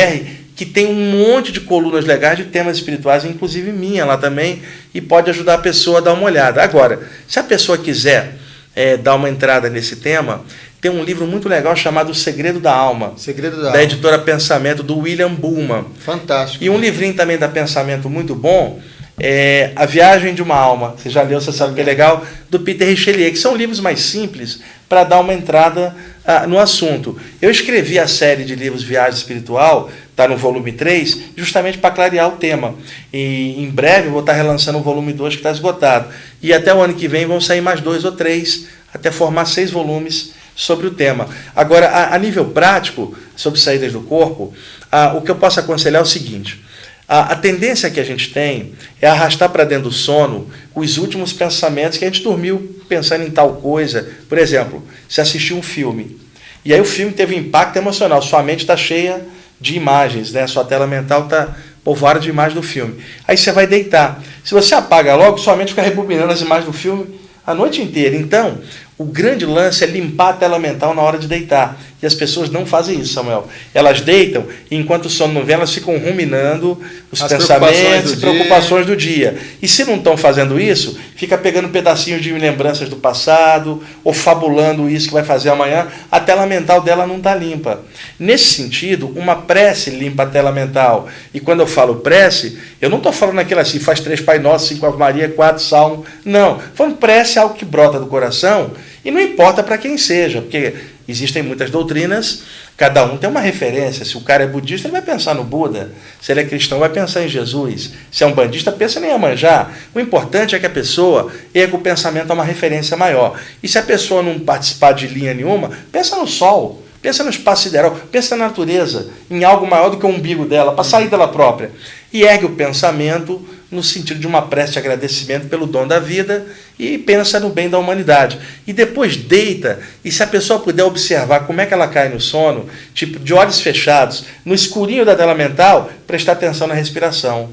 B: que tem um monte de colunas legais de temas espirituais, inclusive minha lá também, e pode ajudar a pessoa a dar uma olhada. Agora, se a pessoa quiser é, dar uma entrada nesse tema, tem um livro muito legal chamado O Segredo da Alma,
A: Segredo da,
B: da
A: Alma.
B: editora Pensamento, do William Bullman.
A: Fantástico.
B: E um livrinho também da Pensamento muito bom, é A Viagem de uma Alma. Você já leu, você sabe que é legal, do Peter Richelieu, que são livros mais simples para dar uma entrada ah, no assunto. Eu escrevi a série de livros Viagem Espiritual, está no volume 3, justamente para clarear o tema. E em breve eu vou estar relançando o volume 2 que está esgotado. E até o ano que vem vão sair mais dois ou três, até formar seis volumes sobre o tema. Agora, a, a nível prático, sobre saídas do corpo, ah, o que eu posso aconselhar é o seguinte. A, a tendência que a gente tem é arrastar para dentro do sono os últimos pensamentos que a gente dormiu pensando em tal coisa. Por exemplo, se assistiu um filme, e aí o filme teve um impacto emocional, sua mente está cheia de imagens, né? sua tela mental está povoada de imagens do filme. Aí você vai deitar. Se você apaga logo, sua mente fica rebobinando as imagens do filme a noite inteira. Então, o grande lance é limpar a tela mental na hora de deitar. E as pessoas não fazem isso, Samuel. Elas deitam e enquanto o sono não vem, elas ficam ruminando os
A: As
B: pensamentos
A: preocupações
B: e
A: do
B: preocupações do dia. E se não estão fazendo isso, fica pegando pedacinhos de lembranças do passado, ou fabulando isso que vai fazer amanhã, a tela mental dela não está limpa. Nesse sentido, uma prece limpa a tela mental. E quando eu falo prece, eu não estou falando aquilo assim, faz três Pai Nosso, cinco Ave Maria, quatro Salmo. Não. Falando prece é algo que brota do coração e não importa para quem seja, porque existem muitas doutrinas, cada um tem uma referência. Se o cara é budista, ele vai pensar no Buda. Se ele é cristão, vai pensar em Jesus. Se é um bandista, pensa em Iemanjá. O importante é que a pessoa erga o pensamento a uma referência maior. E se a pessoa não participar de linha nenhuma, pensa no sol. Pensa no espaço sideral, pensa na natureza, em algo maior do que o umbigo dela, para sair dela própria. E ergue o pensamento no sentido de uma prece de agradecimento pelo dom da vida e pensa no bem da humanidade. E depois deita, e se a pessoa puder observar como é que ela cai no sono, tipo de olhos fechados, no escurinho da tela mental, prestar atenção na respiração.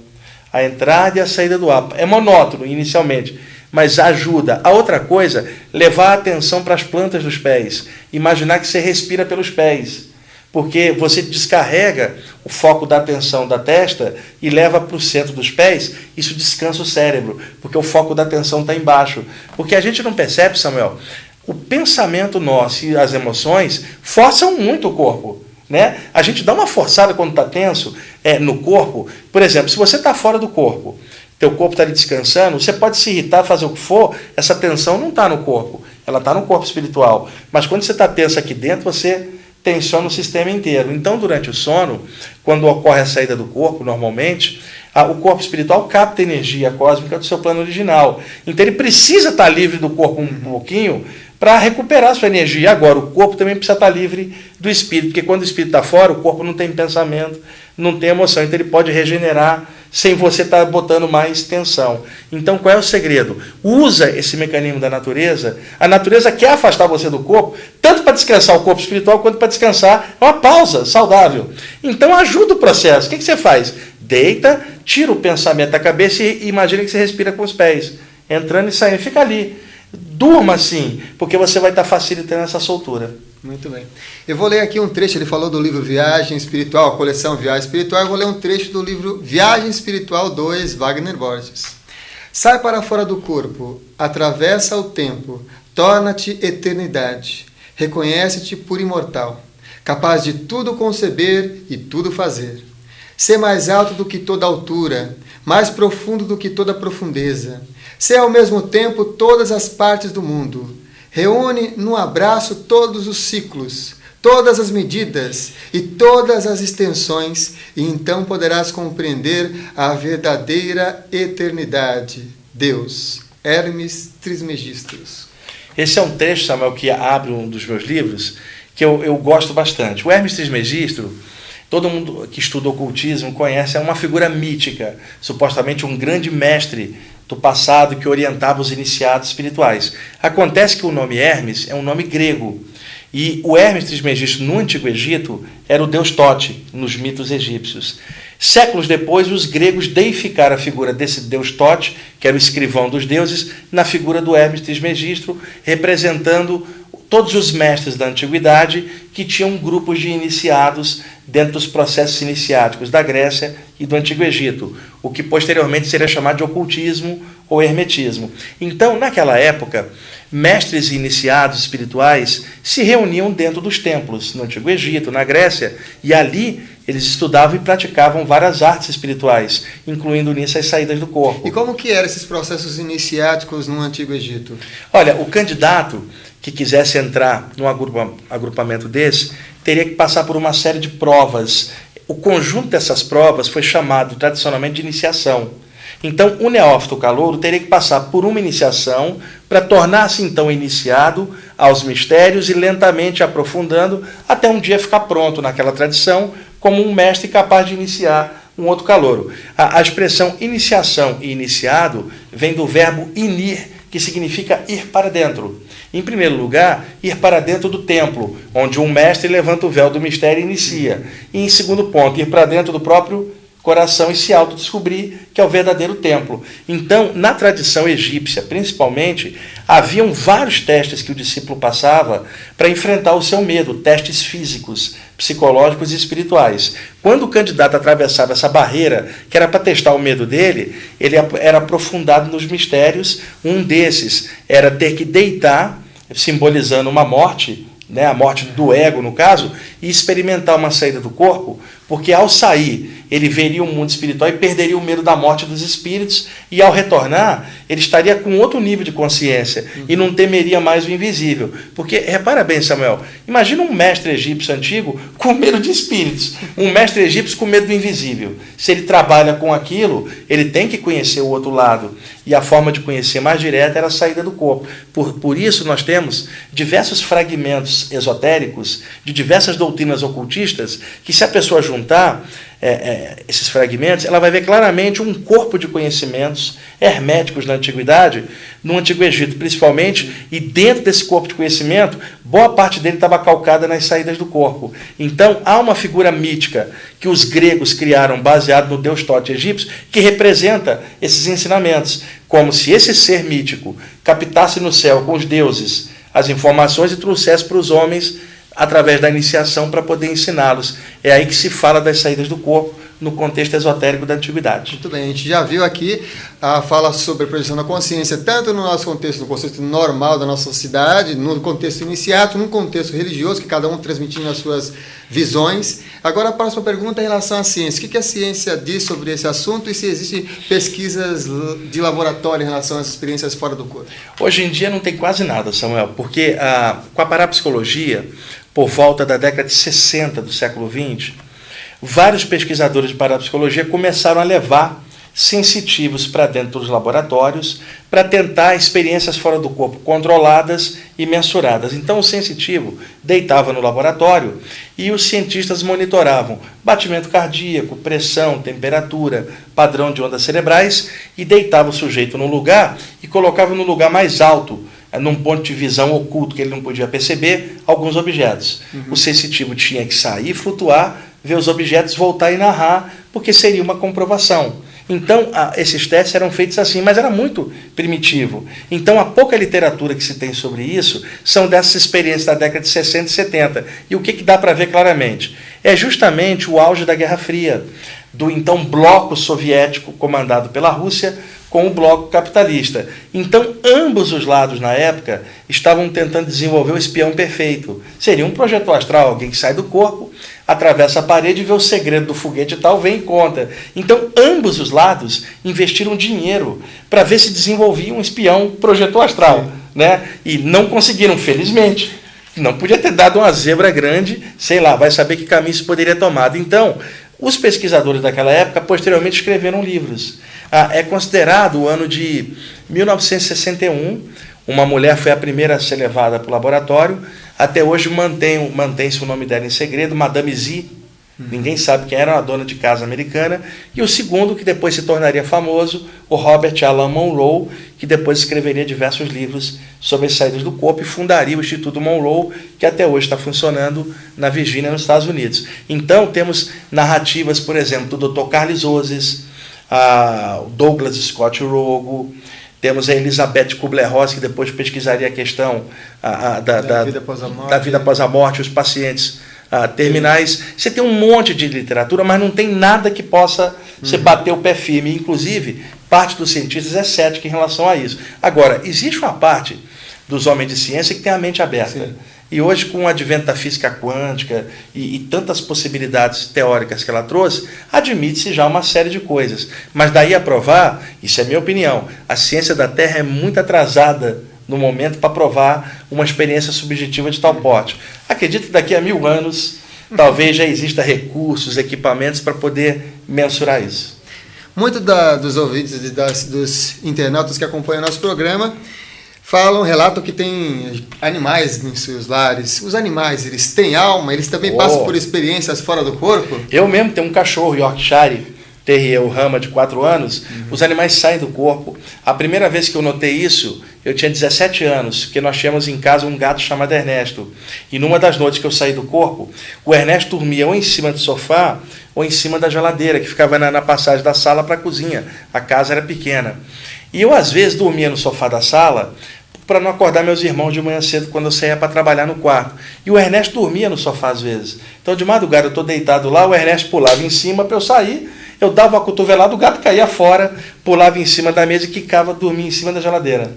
B: A entrada e a saída do ar. É monótono inicialmente, mas ajuda. A outra coisa, levar a atenção para as plantas dos pés. Imaginar que você respira pelos pés porque você descarrega o foco da atenção da testa e leva para o centro dos pés, isso descansa o cérebro, porque o foco da atenção está embaixo. Porque a gente não percebe, Samuel, o pensamento nosso e as emoções forçam muito o corpo. Né? A gente dá uma forçada quando está tenso é, no corpo. Por exemplo, se você está fora do corpo, teu corpo está ali descansando, você pode se irritar, fazer o que for, essa tensão não está no corpo, ela está no corpo espiritual. Mas quando você está tenso aqui dentro, você tensiona o sistema inteiro. Então, durante o sono, quando ocorre a saída do corpo, normalmente, o corpo espiritual capta energia cósmica do seu plano original. Então, ele precisa estar livre do corpo um pouquinho para recuperar sua energia. Agora, o corpo também precisa estar livre do espírito, porque quando o espírito está fora, o corpo não tem pensamento, não tem emoção, então ele pode regenerar sem você estar botando mais tensão. Então, qual é o segredo? Usa esse mecanismo da natureza. A natureza quer afastar você do corpo, tanto para descansar o corpo espiritual quanto para descansar. Uma pausa saudável. Então, ajuda o processo. O que, que você faz? Deita, tira o pensamento da cabeça e imagina que você respira com os pés, entrando e saindo. Fica ali. Durma assim, porque você vai estar facilitando essa soltura.
A: Muito bem. Eu vou ler aqui um trecho, ele falou do livro Viagem Espiritual, coleção Viagem Espiritual. Eu vou ler um trecho do livro Viagem Espiritual 2, Wagner Borges. Sai para fora do corpo, atravessa o tempo, torna-te eternidade, reconhece-te por imortal. capaz de tudo conceber e tudo fazer. Ser mais alto do que toda altura, mais profundo do que toda profundeza. Ser ao mesmo tempo todas as partes do mundo. Reúne num abraço todos os ciclos, todas as medidas e todas as extensões, e então poderás compreender a verdadeira eternidade. Deus. Hermes Trismegistus.
B: Esse é um texto, Samuel, que abre um dos meus livros, que eu, eu gosto bastante. O Hermes Trismegisto, todo mundo que estuda ocultismo conhece, é uma figura mítica, supostamente um grande mestre do passado que orientava os iniciados espirituais. Acontece que o nome Hermes é um nome grego. E o Hermes Trismegisto, no Antigo Egito, era o deus Tote, nos mitos egípcios. Séculos depois, os gregos deificaram a figura desse deus Tote, que era o escrivão dos deuses, na figura do Hermes Trismegisto, representando todos os mestres da antiguidade que tinham grupos de iniciados dentro dos processos iniciáticos da Grécia e do Antigo Egito, o que posteriormente seria chamado de ocultismo ou hermetismo. Então, naquela época, mestres e iniciados espirituais se reuniam dentro dos templos, no Antigo Egito, na Grécia, e ali eles estudavam e praticavam várias artes espirituais, incluindo nisso as saídas do corpo.
A: E como que eram esses processos iniciáticos no Antigo Egito?
B: Olha, o candidato que quisesse entrar num agrupamento desse teria que passar por uma série de provas. O conjunto dessas provas foi chamado tradicionalmente de iniciação. Então, o neófito calouro teria que passar por uma iniciação para tornar-se então iniciado aos mistérios e lentamente aprofundando até um dia ficar pronto naquela tradição como um mestre capaz de iniciar um outro calouro. A, a expressão iniciação e iniciado vem do verbo inir, que significa ir para dentro. Em primeiro lugar, ir para dentro do templo, onde um mestre levanta o véu do mistério e inicia. E em segundo ponto, ir para dentro do próprio coração e se autodescobrir que é o verdadeiro templo. Então, na tradição egípcia, principalmente, haviam vários testes que o discípulo passava para enfrentar o seu medo, testes físicos, psicológicos e espirituais. Quando o candidato atravessava essa barreira, que era para testar o medo dele, ele era aprofundado nos mistérios. Um desses era ter que deitar, simbolizando uma morte, né, a morte do ego no caso, e experimentar uma saída do corpo, porque ao sair ele veria o mundo espiritual e perderia o medo da morte dos espíritos, e ao retornar, ele estaria com outro nível de consciência e não temeria mais o invisível. Porque, repara bem, Samuel, imagina um mestre egípcio antigo com medo de espíritos, um mestre egípcio com medo do invisível. Se ele trabalha com aquilo, ele tem que conhecer o outro lado. E a forma de conhecer mais direta era a saída do corpo. Por, por isso, nós temos diversos fragmentos esotéricos de diversas doutrinas ocultistas que, se a pessoa juntar, é, é, esses fragmentos, ela vai ver claramente um corpo de conhecimentos herméticos na antiguidade, no Antigo Egito principalmente, e dentro desse corpo de conhecimento, boa parte dele estava calcada nas saídas do corpo. Então há uma figura mítica que os gregos criaram baseado no deus Tote egípcio, que representa esses ensinamentos, como se esse ser mítico captasse no céu com os deuses as informações e trouxesse para os homens através da iniciação para poder ensiná-los. É aí que se fala das saídas do corpo no contexto esotérico da antiguidade.
A: Muito bem, a gente já viu aqui a fala sobre a projeção da consciência, tanto no nosso contexto, no contexto normal da nossa sociedade, no contexto iniciado, no contexto religioso, que cada um transmitindo as suas visões. Agora a próxima pergunta é em relação à ciência. O que a ciência diz sobre esse assunto e se existem pesquisas de laboratório em relação às experiências fora do corpo?
B: Hoje em dia não tem quase nada, Samuel, porque a, com a parapsicologia, por volta da década de 60 do século XX, vários pesquisadores de parapsicologia começaram a levar sensitivos para dentro dos laboratórios para tentar experiências fora do corpo controladas e mensuradas. Então, o sensitivo deitava no laboratório e os cientistas monitoravam batimento cardíaco, pressão, temperatura, padrão de ondas cerebrais e deitava o sujeito no lugar e colocava no lugar mais alto num ponto de visão oculto que ele não podia perceber, alguns objetos. Uhum. O sensitivo tinha que sair, flutuar, ver os objetos, voltar e narrar, porque seria uma comprovação. Então, a, esses testes eram feitos assim, mas era muito primitivo. Então, a pouca literatura que se tem sobre isso são dessas experiências da década de 60 e 70. E o que, que dá para ver claramente? É justamente o auge da Guerra Fria, do então bloco soviético comandado pela Rússia com o bloco capitalista. Então, ambos os lados na época estavam tentando desenvolver o espião perfeito. Seria um projeto astral, alguém que sai do corpo, atravessa a parede, vê o segredo do foguete e tal, vem em conta. Então, ambos os lados investiram dinheiro para ver se desenvolvia um espião projeto astral. Né? E não conseguiram, felizmente. Não podia ter dado uma zebra grande, sei lá, vai saber que caminho isso poderia tomar. Então, os pesquisadores daquela época posteriormente escreveram livros. Ah, é considerado o ano de 1961. Uma mulher foi a primeira a ser levada para o laboratório. Até hoje mantém-se mantém o nome dela em segredo, Madame Z. Ninguém sabe quem era, uma dona de casa americana. E o segundo, que depois se tornaria famoso, o Robert Alan Monroe, que depois escreveria diversos livros sobre as saídas do corpo e fundaria o Instituto Monroe, que até hoje está funcionando na Virgínia, nos Estados Unidos. Então, temos narrativas, por exemplo, do Dr. Carlos Ozes, a Douglas Scott Rogo, temos a Elizabeth Kubler-Ross, que depois pesquisaria a questão a, a, da, da, da, vida após a morte, os pacientes a, terminais. Você tem um monte de literatura, mas não tem nada que possa uhum. você bater o pé firme. Inclusive, parte dos cientistas é cética em relação a isso. Agora, existe uma parte dos homens de ciência que tem a mente aberta. Sim. E hoje, com o advento da física quântica e, e tantas possibilidades teóricas que ela trouxe, admite-se já uma série de coisas. Mas daí a provar, isso é minha opinião, a ciência da Terra é muito atrasada no momento para provar uma experiência subjetiva de tal porte. Acredito que daqui a mil anos talvez já exista recursos, equipamentos para poder mensurar isso.
A: Muito da, dos ouvintes e das, dos internautas que acompanham nosso programa falam, relatam que tem animais em seus lares. Os animais, eles têm alma? Eles também oh. passam por experiências fora do corpo?
B: Eu mesmo tenho um cachorro Yorkshire Terrier, o Rama, de 4 anos. Uhum. Os animais saem do corpo. A primeira vez que eu notei isso, eu tinha 17 anos, que nós tínhamos em casa um gato chamado Ernesto. E numa das noites que eu saí do corpo, o Ernesto dormia ou em cima do sofá ou em cima da geladeira, que ficava na, na passagem da sala para a cozinha. A casa era pequena. E eu, às vezes, dormia no sofá da sala, para não acordar meus irmãos de manhã cedo quando eu saía para trabalhar no quarto. E o Ernesto dormia no sofá às vezes. Então, de madrugada, eu estou deitado lá, o Ernesto pulava em cima para eu sair, eu dava uma cotovelada, o gato caía fora, pulava em cima da mesa e quicava, dormia em cima da geladeira.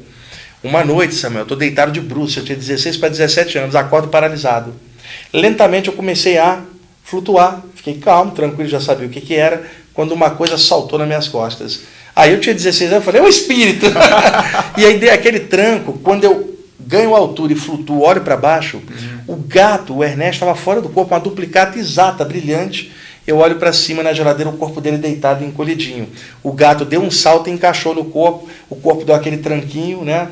B: Uma noite, Samuel, eu estou deitado de bruxo, eu tinha 16 para 17 anos, acordo paralisado. Lentamente eu comecei a flutuar, fiquei calmo, tranquilo, já sabia o que, que era, quando uma coisa saltou nas minhas costas. Aí eu tinha 16 anos, eu falei, é um espírito. e aí dei aquele tranco, quando eu ganho altura e flutuo, olho para baixo, uhum. o gato, o Ernesto, estava fora do corpo, uma duplicata exata, brilhante. Eu olho para cima na geladeira, o corpo dele deitado encolhidinho. O gato deu um salto e encaixou no corpo, o corpo deu aquele tranquinho, né?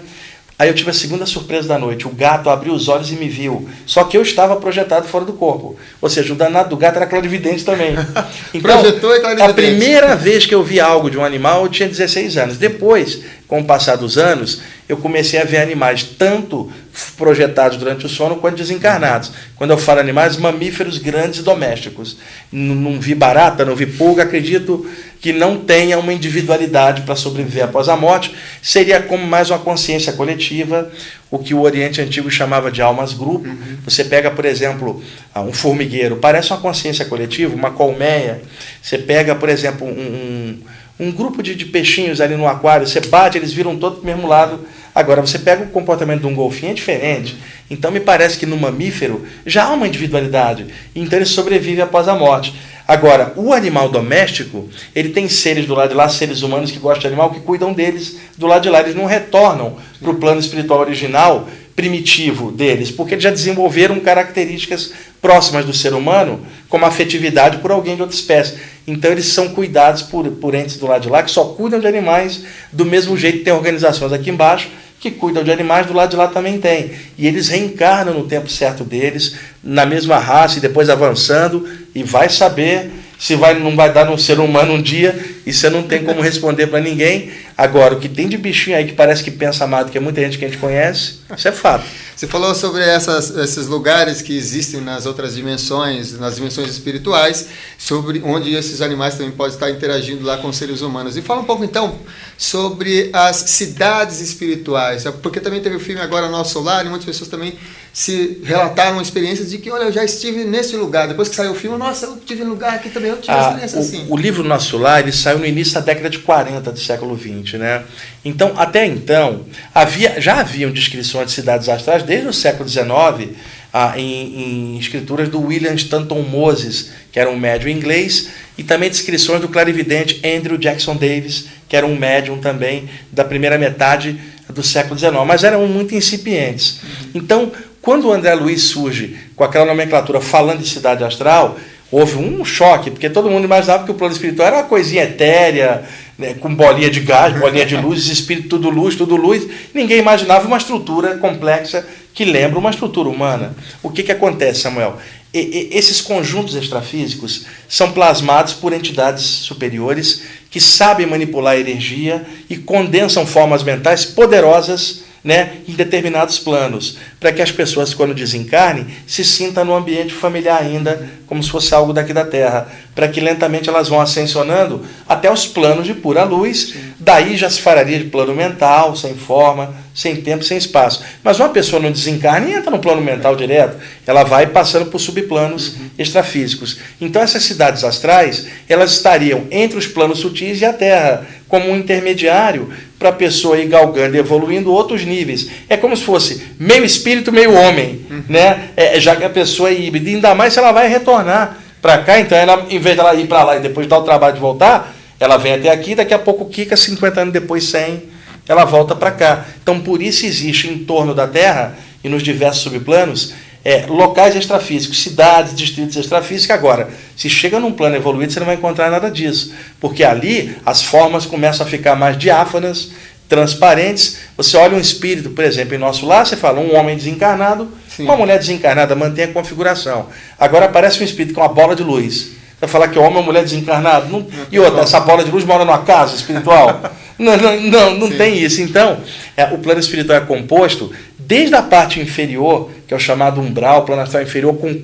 B: Aí eu tive a segunda surpresa da noite. O gato abriu os olhos e me viu. Só que eu estava projetado fora do corpo. Ou seja, o danado do gato era clarividente também.
A: Então, Projetou e clarividente.
B: A primeira vez que eu vi algo de um animal, eu tinha 16 anos. Depois, com o passar dos anos, eu comecei a ver animais tanto projetados durante o sono quanto desencarnados. Quando eu falo animais, mamíferos grandes e domésticos. Não, vi barata, não vi pulga, acredito que não tenha uma individualidade para sobreviver após a morte, seria como mais uma consciência coletiva, o que o Oriente Antigo chamava de almas grupo. Uhum. Você pega, por exemplo, ah, um formigueiro, parece uma consciência coletiva, uma colmeia. Você pega, por exemplo, um, um, um grupo de, de, peixinhos ali no aquário, você bate, eles viram todos do mesmo lado. Agora, você pega o comportamento de um golfinho, é diferente. Então, me parece que no mamífero já há uma individualidade. Então, ele sobrevive após a morte. Agora, o animal doméstico, ele tem seres do lado de lá, seres humanos que gostam de animal, que cuidam deles do lado de lá. Eles não retornam para o plano espiritual original, primitivo deles, porque eles já desenvolveram características próximas do ser humano, como afetividade por alguém de outra espécie. Então, eles são cuidados por, por entes do lado de lá, que só cuidam de animais do mesmo jeito que tem organizações aqui embaixo que cuidam de animais, do lado de lá também tem. E eles reencarnam no tempo certo deles, na mesma raça, e depois avançando, e vai saber se vai, não vai dar no ser humano um dia, e você não tem como responder para ninguém. Agora, o que tem de bichinho aí que parece que pensa amado, que é muita gente que a gente conhece, isso é fato.
A: Você falou sobre essas, esses lugares que existem nas outras dimensões, nas dimensões espirituais, sobre onde esses animais também podem estar interagindo lá com os seres humanos. E fala um pouco então sobre as cidades espirituais, porque também teve o filme agora Nosso Solar e muitas pessoas também se relataram experiências de que, olha, eu já estive nesse lugar. Depois que saiu o filme, nossa, eu tive um lugar aqui também, eu tive ah, experiência
B: o,
A: assim.
B: O livro Nosso Lar, ele saiu no início da década de 40 do século XX, né? Então, até então, havia, já haviam descrições de cidades astrais desde o século XIX, ah, em, em, escrituras do William Stanton Moses, que era um médium inglês, e também descrições do clarividente Andrew Jackson Davis, que era um médium também da primeira metade do século XIX, mas eram muito incipientes. Então, quando o André Luiz surge com aquela nomenclatura falando de cidade astral, houve um choque, porque todo mundo imaginava que o plano espiritual era uma coisinha etérea, né, com bolinha de gás, bolinha de luz, espírito tudo luz, tudo luz. Ninguém imaginava uma estrutura complexa que lembra uma estrutura humana. O que, que acontece, Samuel? E, e, esses conjuntos extrafísicos são plasmados por entidades superiores que sabem manipular a energia e condensam formas mentais poderosas né, em determinados planos, para que as pessoas, quando desencarnem, se sintam no ambiente familiar ainda, como se fosse algo daqui da Terra, para que lentamente elas vão ascensionando até os planos de pura luz, Sim. daí já se falaria de plano mental, sem forma, sem tempo, sem espaço. Mas uma pessoa não desencarna e entra no plano mental direto, ela vai passando por subplanos uhum. extrafísicos. Então essas cidades astrais, elas estariam entre os planos sutis e a Terra, como um intermediário para a pessoa ir galgando e evoluindo outros níveis. É como se fosse meio espírito, meio homem, uhum. né? É, já que a pessoa é híbrida, ainda mais se ela vai retornar para cá, então ela, em vez dela ir para lá e depois dar o trabalho de voltar, ela vem até aqui, daqui a pouco Kika, 50 anos depois, 100, ela volta para cá. Então por isso existe em torno da Terra e nos diversos subplanos é, locais extrafísicos, cidades, distritos extrafísicos. Agora, se chega num plano evoluído, você não vai encontrar nada disso, porque ali as formas começam a ficar mais diáfanas, transparentes. Você olha um espírito, por exemplo, em nosso lar, você fala um homem desencarnado, Sim. uma mulher desencarnada mantém a configuração. Agora aparece um espírito com uma bola de luz. Vai falar que homem é uma mulher desencarnada? Não... E outra, essa bola de luz mora numa casa espiritual? não, não, não, não tem isso. Então, é, o plano espiritual é composto desde a parte inferior, que é o chamado umbral, plano astral inferior, com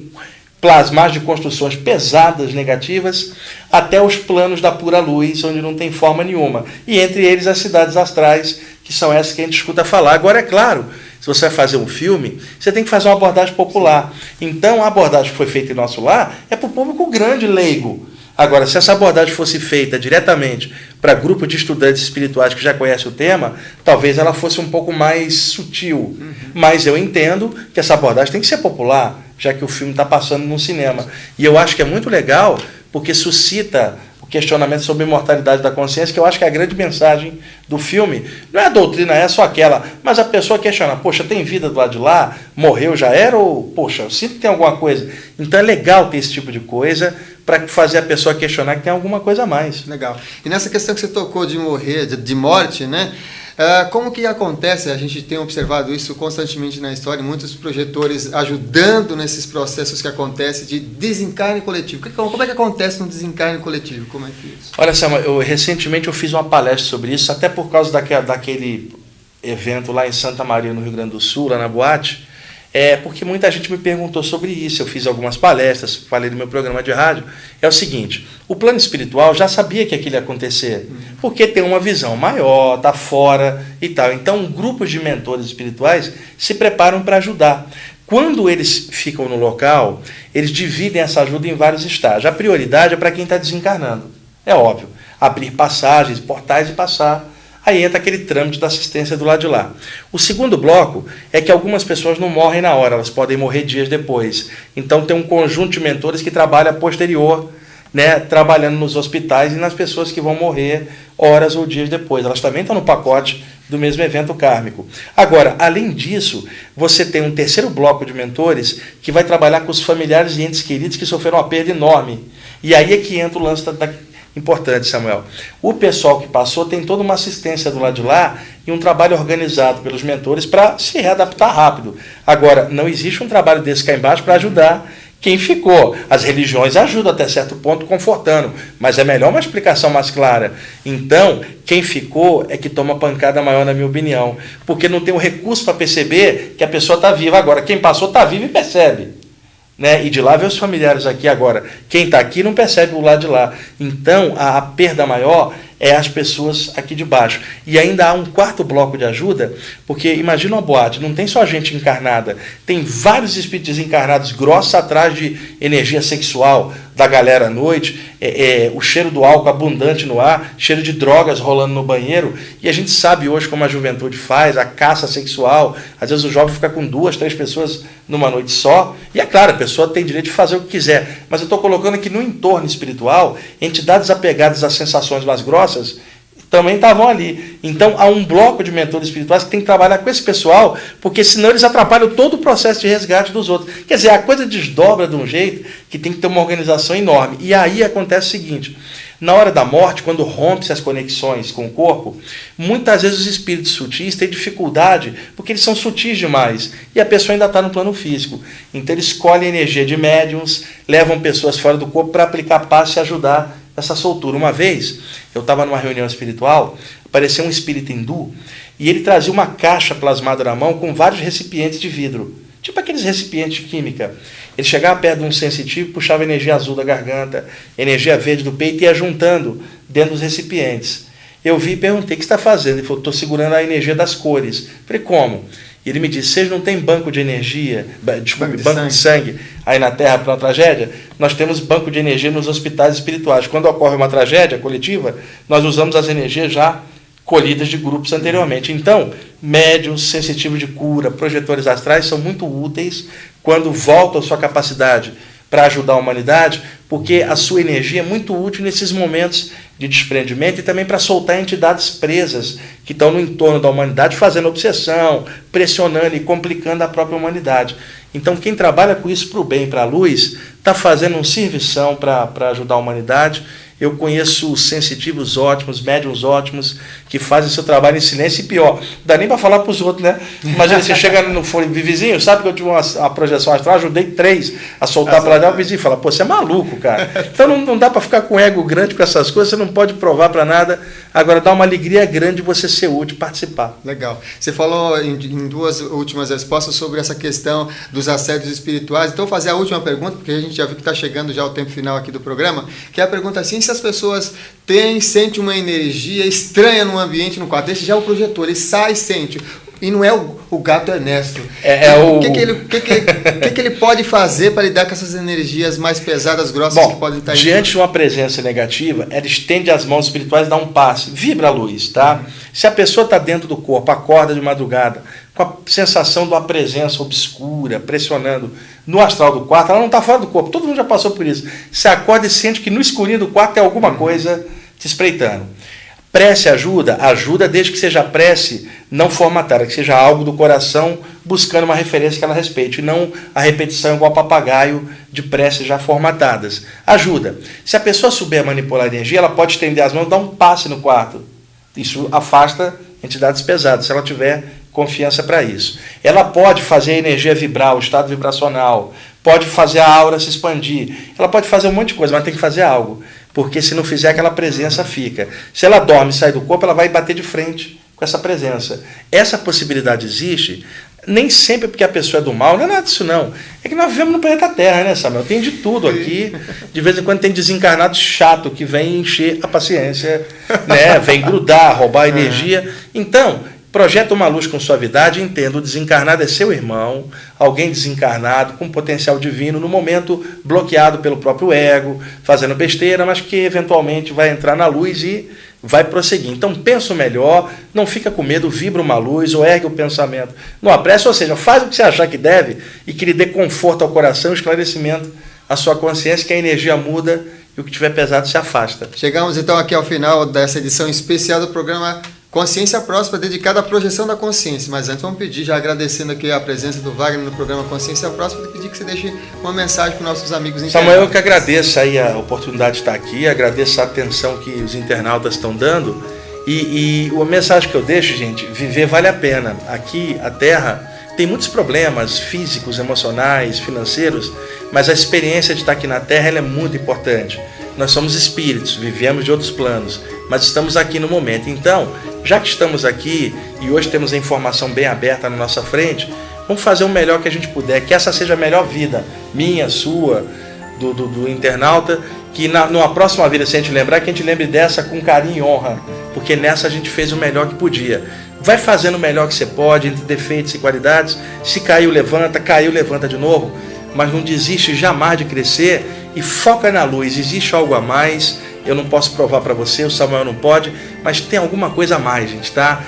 B: plasmas de construções pesadas, negativas, até os planos da pura luz, onde não tem forma nenhuma. E entre eles as cidades astrais, que são essas que a gente escuta falar. Agora, é claro, se você vai fazer um filme, você tem que fazer uma abordagem popular. Então, a abordagem que foi feita em nosso lar é para o público grande, leigo. Agora, se essa abordagem fosse feita diretamente para grupo de estudantes espirituais que já conhecem o tema, talvez ela fosse um pouco mais sutil. Uhum. Mas eu entendo que essa abordagem tem que ser popular, já que o filme está passando no cinema. E eu acho que é muito legal porque suscita o questionamento sobre a imortalidade da consciência, que eu acho que é a grande mensagem do filme. Não é a doutrina, é só aquela, mas a pessoa questiona, poxa, tem vida do lado de lá? Morreu, já era? Ou, poxa, eu sinto que tem alguma coisa. Então é legal ter esse tipo de coisa para fazer a pessoa questionar que tem alguma coisa a mais.
A: Legal. E nessa questão que você tocou de morrer, de, de morte, né? Uh, como que acontece? A gente tem observado isso constantemente na história, muitos projetores ajudando nesses processos que acontecem de desencarne coletivo. Como é que acontece no desencarne coletivo? Como é que é isso?
B: Olha, Samuel, eu, recentemente eu fiz uma palestra sobre isso, até por causa daquele, daquele evento lá em Santa Maria, no Rio Grande do Sul, lá na boate, é porque muita gente me perguntou sobre isso. Eu fiz algumas palestras, falei no meu programa de rádio. É o seguinte: o plano espiritual já sabia que aquilo ia acontecer, porque tem uma visão maior, está fora e tal. Então, grupos de mentores espirituais se preparam para ajudar. Quando eles ficam no local, eles dividem essa ajuda em vários estágios. A prioridade é para quem está desencarnando. É óbvio. Abrir passagens, portais e passar Aí entra aquele trâmite da assistência do lado de lá. O segundo bloco é que algumas pessoas não morrem na hora, elas podem morrer dias depois. Então tem um conjunto de mentores que trabalha posterior, né, trabalhando nos hospitais e nas pessoas que vão morrer horas ou dias depois. Elas também estão no pacote do mesmo evento kármico. Agora, além disso, você tem um terceiro bloco de mentores que vai trabalhar com os familiares e entes queridos que sofreram uma perda enorme. E aí é que entra o lance da, da Importante, Samuel. O pessoal que passou tem toda uma assistência do lado de lá e um trabalho organizado pelos mentores para se readaptar rápido. Agora, não existe um trabalho desse cá embaixo para ajudar quem ficou. As religiões ajudam até certo ponto, confortando, mas é melhor uma explicação mais clara. Então, quem ficou é que toma pancada maior, na minha opinião, porque não tem o recurso para perceber que a pessoa está viva. Agora, quem passou está vivo e percebe. Né? E de lá ver os familiares aqui agora. Quem está aqui não percebe o lado de lá. Então, a, a perda maior é as pessoas aqui de baixo. E ainda há um quarto bloco de ajuda, porque imagina uma boate, não tem só gente encarnada, tem vários espíritos encarnados grossos atrás de energia sexual da galera à noite, é, é, o cheiro do álcool abundante no ar, cheiro de drogas rolando no banheiro, e a gente sabe hoje como a juventude faz, a caça sexual, às vezes o jovem fica com duas, três pessoas numa noite só, e é claro, a pessoa tem direito de fazer o que quiser, mas eu estou colocando aqui no entorno espiritual, entidades apegadas às sensações mais grossas, também estavam ali. Então há um bloco de mentores espirituais que tem que trabalhar com esse pessoal, porque senão eles atrapalham todo o processo de resgate dos outros. Quer dizer, a coisa desdobra de um jeito que tem que ter uma organização enorme. E aí acontece o seguinte: na hora da morte, quando rompe-se as conexões com o corpo, muitas vezes os espíritos sutis têm dificuldade, porque eles são sutis demais, e a pessoa ainda está no plano físico. Então eles escolhem energia de médiums, levam pessoas fora do corpo para aplicar passe e ajudar essa soltura. Uma vez, eu estava numa reunião espiritual, apareceu um espírito hindu e ele trazia uma caixa plasmada na mão com vários recipientes de vidro, tipo aqueles recipientes de química. Ele chegava perto de um sensitivo, puxava energia azul da garganta, energia verde do peito e ia juntando dentro dos recipientes. Eu vi e perguntei: o que está fazendo? Ele falou: estou segurando a energia das cores. falei: como? E ele me disse: vocês não têm banco de energia, desculpa, banco, de, banco sangue. de, sangue. aí na Terra para uma tragédia? Nós temos banco de energia nos hospitais espirituais. Quando ocorre uma tragédia coletiva, nós usamos as energias já colhidas de grupos anteriormente. Então, médiums, sensitivos de cura, projetores astrais são muito úteis quando voltam a sua capacidade para ajudar a humanidade, porque a sua energia é muito útil nesses momentos de desprendimento e também para soltar entidades presas que estão no entorno da humanidade, fazendo obsessão, pressionando e complicando a própria humanidade. Então, quem trabalha com isso para o bem para a luz, está fazendo um servição para ajudar a humanidade eu conheço sensitivos ótimos, médiums ótimos, que fazem seu trabalho em silêncio e pior. Não dá nem para falar para os outros, né? Imagina, você chega no fone, vizinho, sabe que eu tive uma, uma projeção astral, ajudei três a soltar para lá, o vizinho fala, pô, você é maluco, cara. Então não, não dá para ficar com ego grande com essas coisas, você não pode provar para nada. Agora dá uma alegria grande você ser útil, participar.
A: Legal. Você falou em, em duas últimas respostas sobre essa questão dos assédios espirituais. Então, fazer a última pergunta, porque a gente já viu que está chegando já o tempo final aqui do programa, que é a pergunta assim, se as pessoas têm, sentem uma energia estranha no ambiente, no quarto. Esse já é o projetor, ele sai, sente. E não é o, o gato Ernesto.
B: É, é o...
A: O que, que, ele, que, que, que, que ele pode fazer para lidar com essas energias mais pesadas, grossas
B: Bom,
A: que podem estar
B: Diante de uma presença negativa, ela estende as mãos espirituais, dá um passe, vibra a luz, tá? Se a pessoa está dentro do corpo, acorda de madrugada, com a sensação de uma presença obscura, pressionando no astral do quarto, ela não está fora do corpo. Todo mundo já passou por isso. Você acorda e sente que no escurinho do quarto tem alguma uhum. coisa te espreitando. Prece ajuda? Ajuda desde que seja prece não formatada, que seja algo do coração buscando uma referência que ela respeite, e não a repetição igual papagaio de preces já formatadas. Ajuda. Se a pessoa souber manipular a energia, ela pode estender as mãos dar um passe no quarto. Isso afasta entidades pesadas, se ela tiver confiança para isso. Ela pode fazer a energia vibrar, o estado vibracional, pode fazer a aura se expandir, ela pode fazer um monte de coisa, mas tem que fazer algo, porque se não fizer, aquela presença fica. Se ela dorme e sai do corpo, ela vai bater de frente com essa presença. Essa possibilidade existe, nem sempre porque a pessoa é do mal, não é nada disso não. É que nós vivemos no planeta Terra, né, Samuel? Tem de tudo aqui. De vez em quando tem desencarnado chato que vem encher a paciência, né? vem grudar, roubar energia. Então, Projeta uma luz com suavidade entenda: o desencarnado é seu irmão, alguém desencarnado com potencial divino, no momento bloqueado pelo próprio ego, fazendo besteira, mas que eventualmente vai entrar na luz e vai prosseguir. Então pensa melhor, não fica com medo, vibra uma luz ou ergue o pensamento. Não apressa, ou seja, faz o que você achar que deve e que lhe dê conforto ao coração esclarecimento à sua consciência, que a energia muda e o que tiver pesado se afasta.
A: Chegamos então aqui ao final dessa edição especial do programa Consciência Próspera, dedicada à projeção da consciência. Mas antes vamos pedir, já agradecendo aqui a presença do Wagner no programa Consciência Próspera, pedir que você deixe uma mensagem para os nossos amigos
B: internautas. Samuel, eu que agradeço aí a oportunidade de estar aqui, agradeço a atenção que os internautas estão dando. E, e a mensagem que eu deixo, gente, viver vale a pena. Aqui, a Terra tem muitos problemas físicos, emocionais, financeiros, mas a experiência de estar aqui na Terra é muito importante. Nós somos espíritos, vivemos de outros planos, mas estamos aqui no momento. Então, já que estamos aqui e hoje temos a informação bem aberta na nossa frente, vamos fazer o melhor que a gente puder, que essa seja a melhor vida, minha, sua, do, do, do internauta, que na, numa próxima vida, se a gente lembrar, que a gente lembre dessa com carinho e honra, porque nessa a gente fez o melhor que podia. Vai fazendo o melhor que você pode, entre defeitos e qualidades. Se caiu, levanta, caiu, levanta de novo. Mas não desiste jamais de crescer e foca na luz. Existe algo a mais. Eu não posso provar para você, o Samuel não pode, mas tem alguma coisa a mais, gente, tá?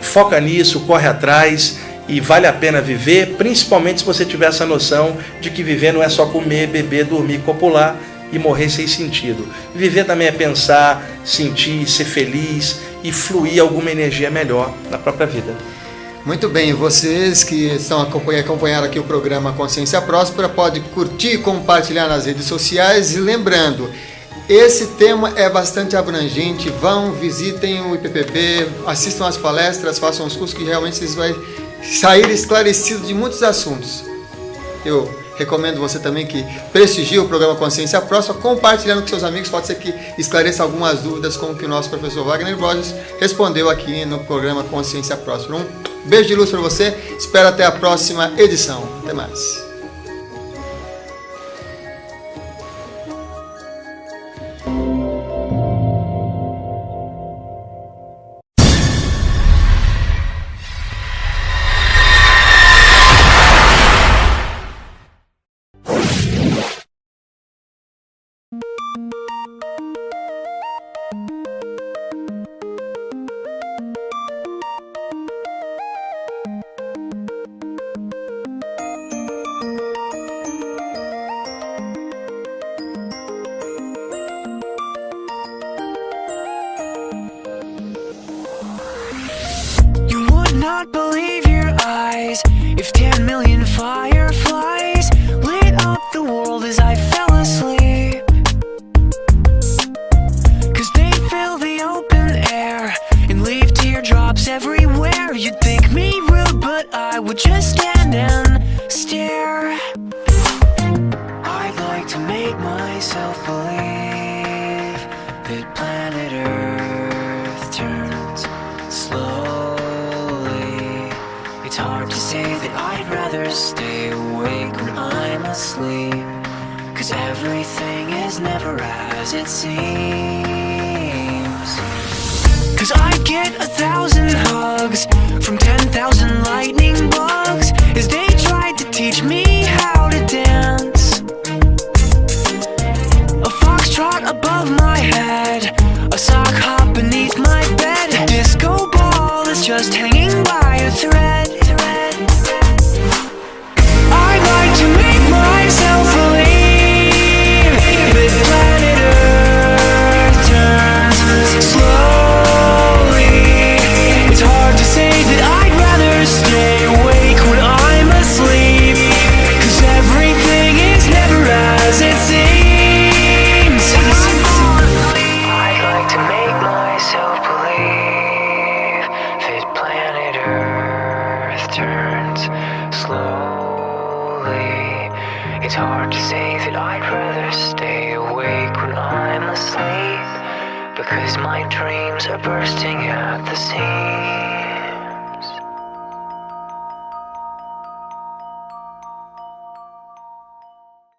B: Foca nisso, corre atrás e vale a pena viver, principalmente se você tiver essa noção de que viver não é só comer, beber, dormir, copular e morrer sem sentido. Viver também é pensar, sentir, ser feliz e fluir alguma energia melhor na própria vida.
H: Muito bem, vocês que estão acompanhando aqui o programa Consciência Próspera, pode curtir, compartilhar nas redes sociais e lembrando, esse tema é bastante abrangente. Vão, visitem o IPPB, assistam as palestras, façam os cursos que realmente vocês vão sair esclarecidos de muitos assuntos. Eu Recomendo você também que prestigie o programa Consciência Próxima, compartilhando com seus amigos. Pode ser que esclareça algumas dúvidas, como que o nosso professor Wagner Borges respondeu aqui no programa Consciência Próxima. Um beijo de luz para você. Espero até a próxima edição. Até mais.